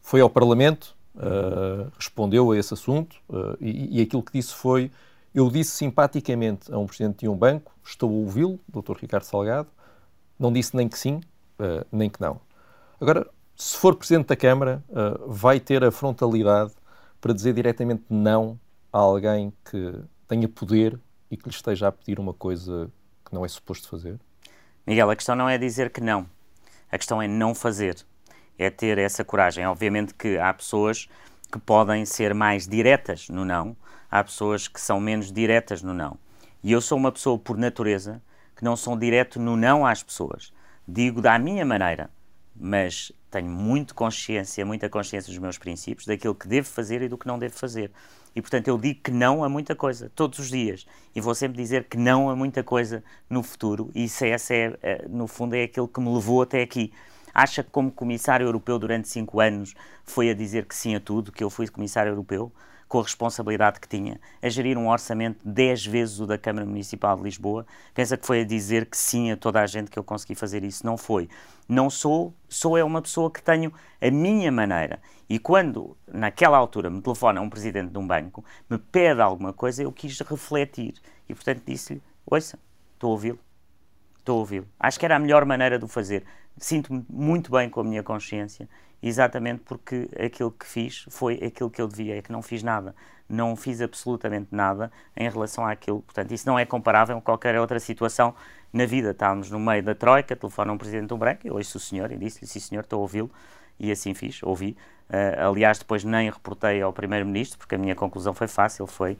Foi ao Parlamento, uh, respondeu a esse assunto uh, e, e, aquilo que disse foi: Eu disse simpaticamente a um Presidente de um banco, estou a ouvi-lo, Dr. Ricardo Salgado, não disse nem que sim, uh, nem que não. Agora, se for Presidente da Câmara, vai ter a frontalidade para dizer diretamente não a alguém que tenha poder e que lhe esteja a pedir uma coisa que não é suposto fazer? Miguel, a questão não é dizer que não. A questão é não fazer. É ter essa coragem. Obviamente que há pessoas que podem ser mais diretas no não, há pessoas que são menos diretas no não. E eu sou uma pessoa, por natureza, que não sou direto no não às pessoas. Digo da minha maneira, mas tenho muito consciência, muita consciência dos meus princípios, daquilo que devo fazer e do que não devo fazer. E, portanto, eu digo que não a muita coisa, todos os dias. E vou sempre dizer que não a muita coisa no futuro. E isso, essa é, é, no fundo, é aquilo que me levou até aqui. Acha que, como comissário europeu durante cinco anos, foi a dizer que sim a tudo, que eu fui comissário europeu? Com a responsabilidade que tinha, a gerir um orçamento 10 vezes o da Câmara Municipal de Lisboa, pensa que foi a dizer que sim a toda a gente que eu consegui fazer isso. Não foi. Não sou, sou é uma pessoa que tenho a minha maneira. E quando, naquela altura, me telefona um presidente de um banco, me pede alguma coisa, eu quis refletir. E, portanto, disse-lhe: Ouça, estou a ouvi-lo. Estou a ouvi-lo. Acho que era a melhor maneira de o fazer. Sinto-me muito bem com a minha consciência, exatamente porque aquilo que fiz foi aquilo que eu devia, é que não fiz nada. Não fiz absolutamente nada em relação àquilo. Portanto, isso não é comparável a qualquer outra situação na vida. Estávamos no meio da troika, telefona um presidente do branco, eu ouço o senhor e disse-lhe: Sim, senhor, estou a ouvi-lo. E assim fiz, ouvi. Uh, aliás, depois nem reportei ao primeiro-ministro, porque a minha conclusão foi fácil: foi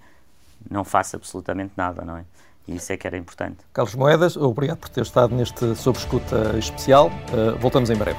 não faça absolutamente nada, não é? E isso é que era importante. Carlos Moedas, obrigado por ter estado neste Sob Escuta especial. Uh, voltamos em breve.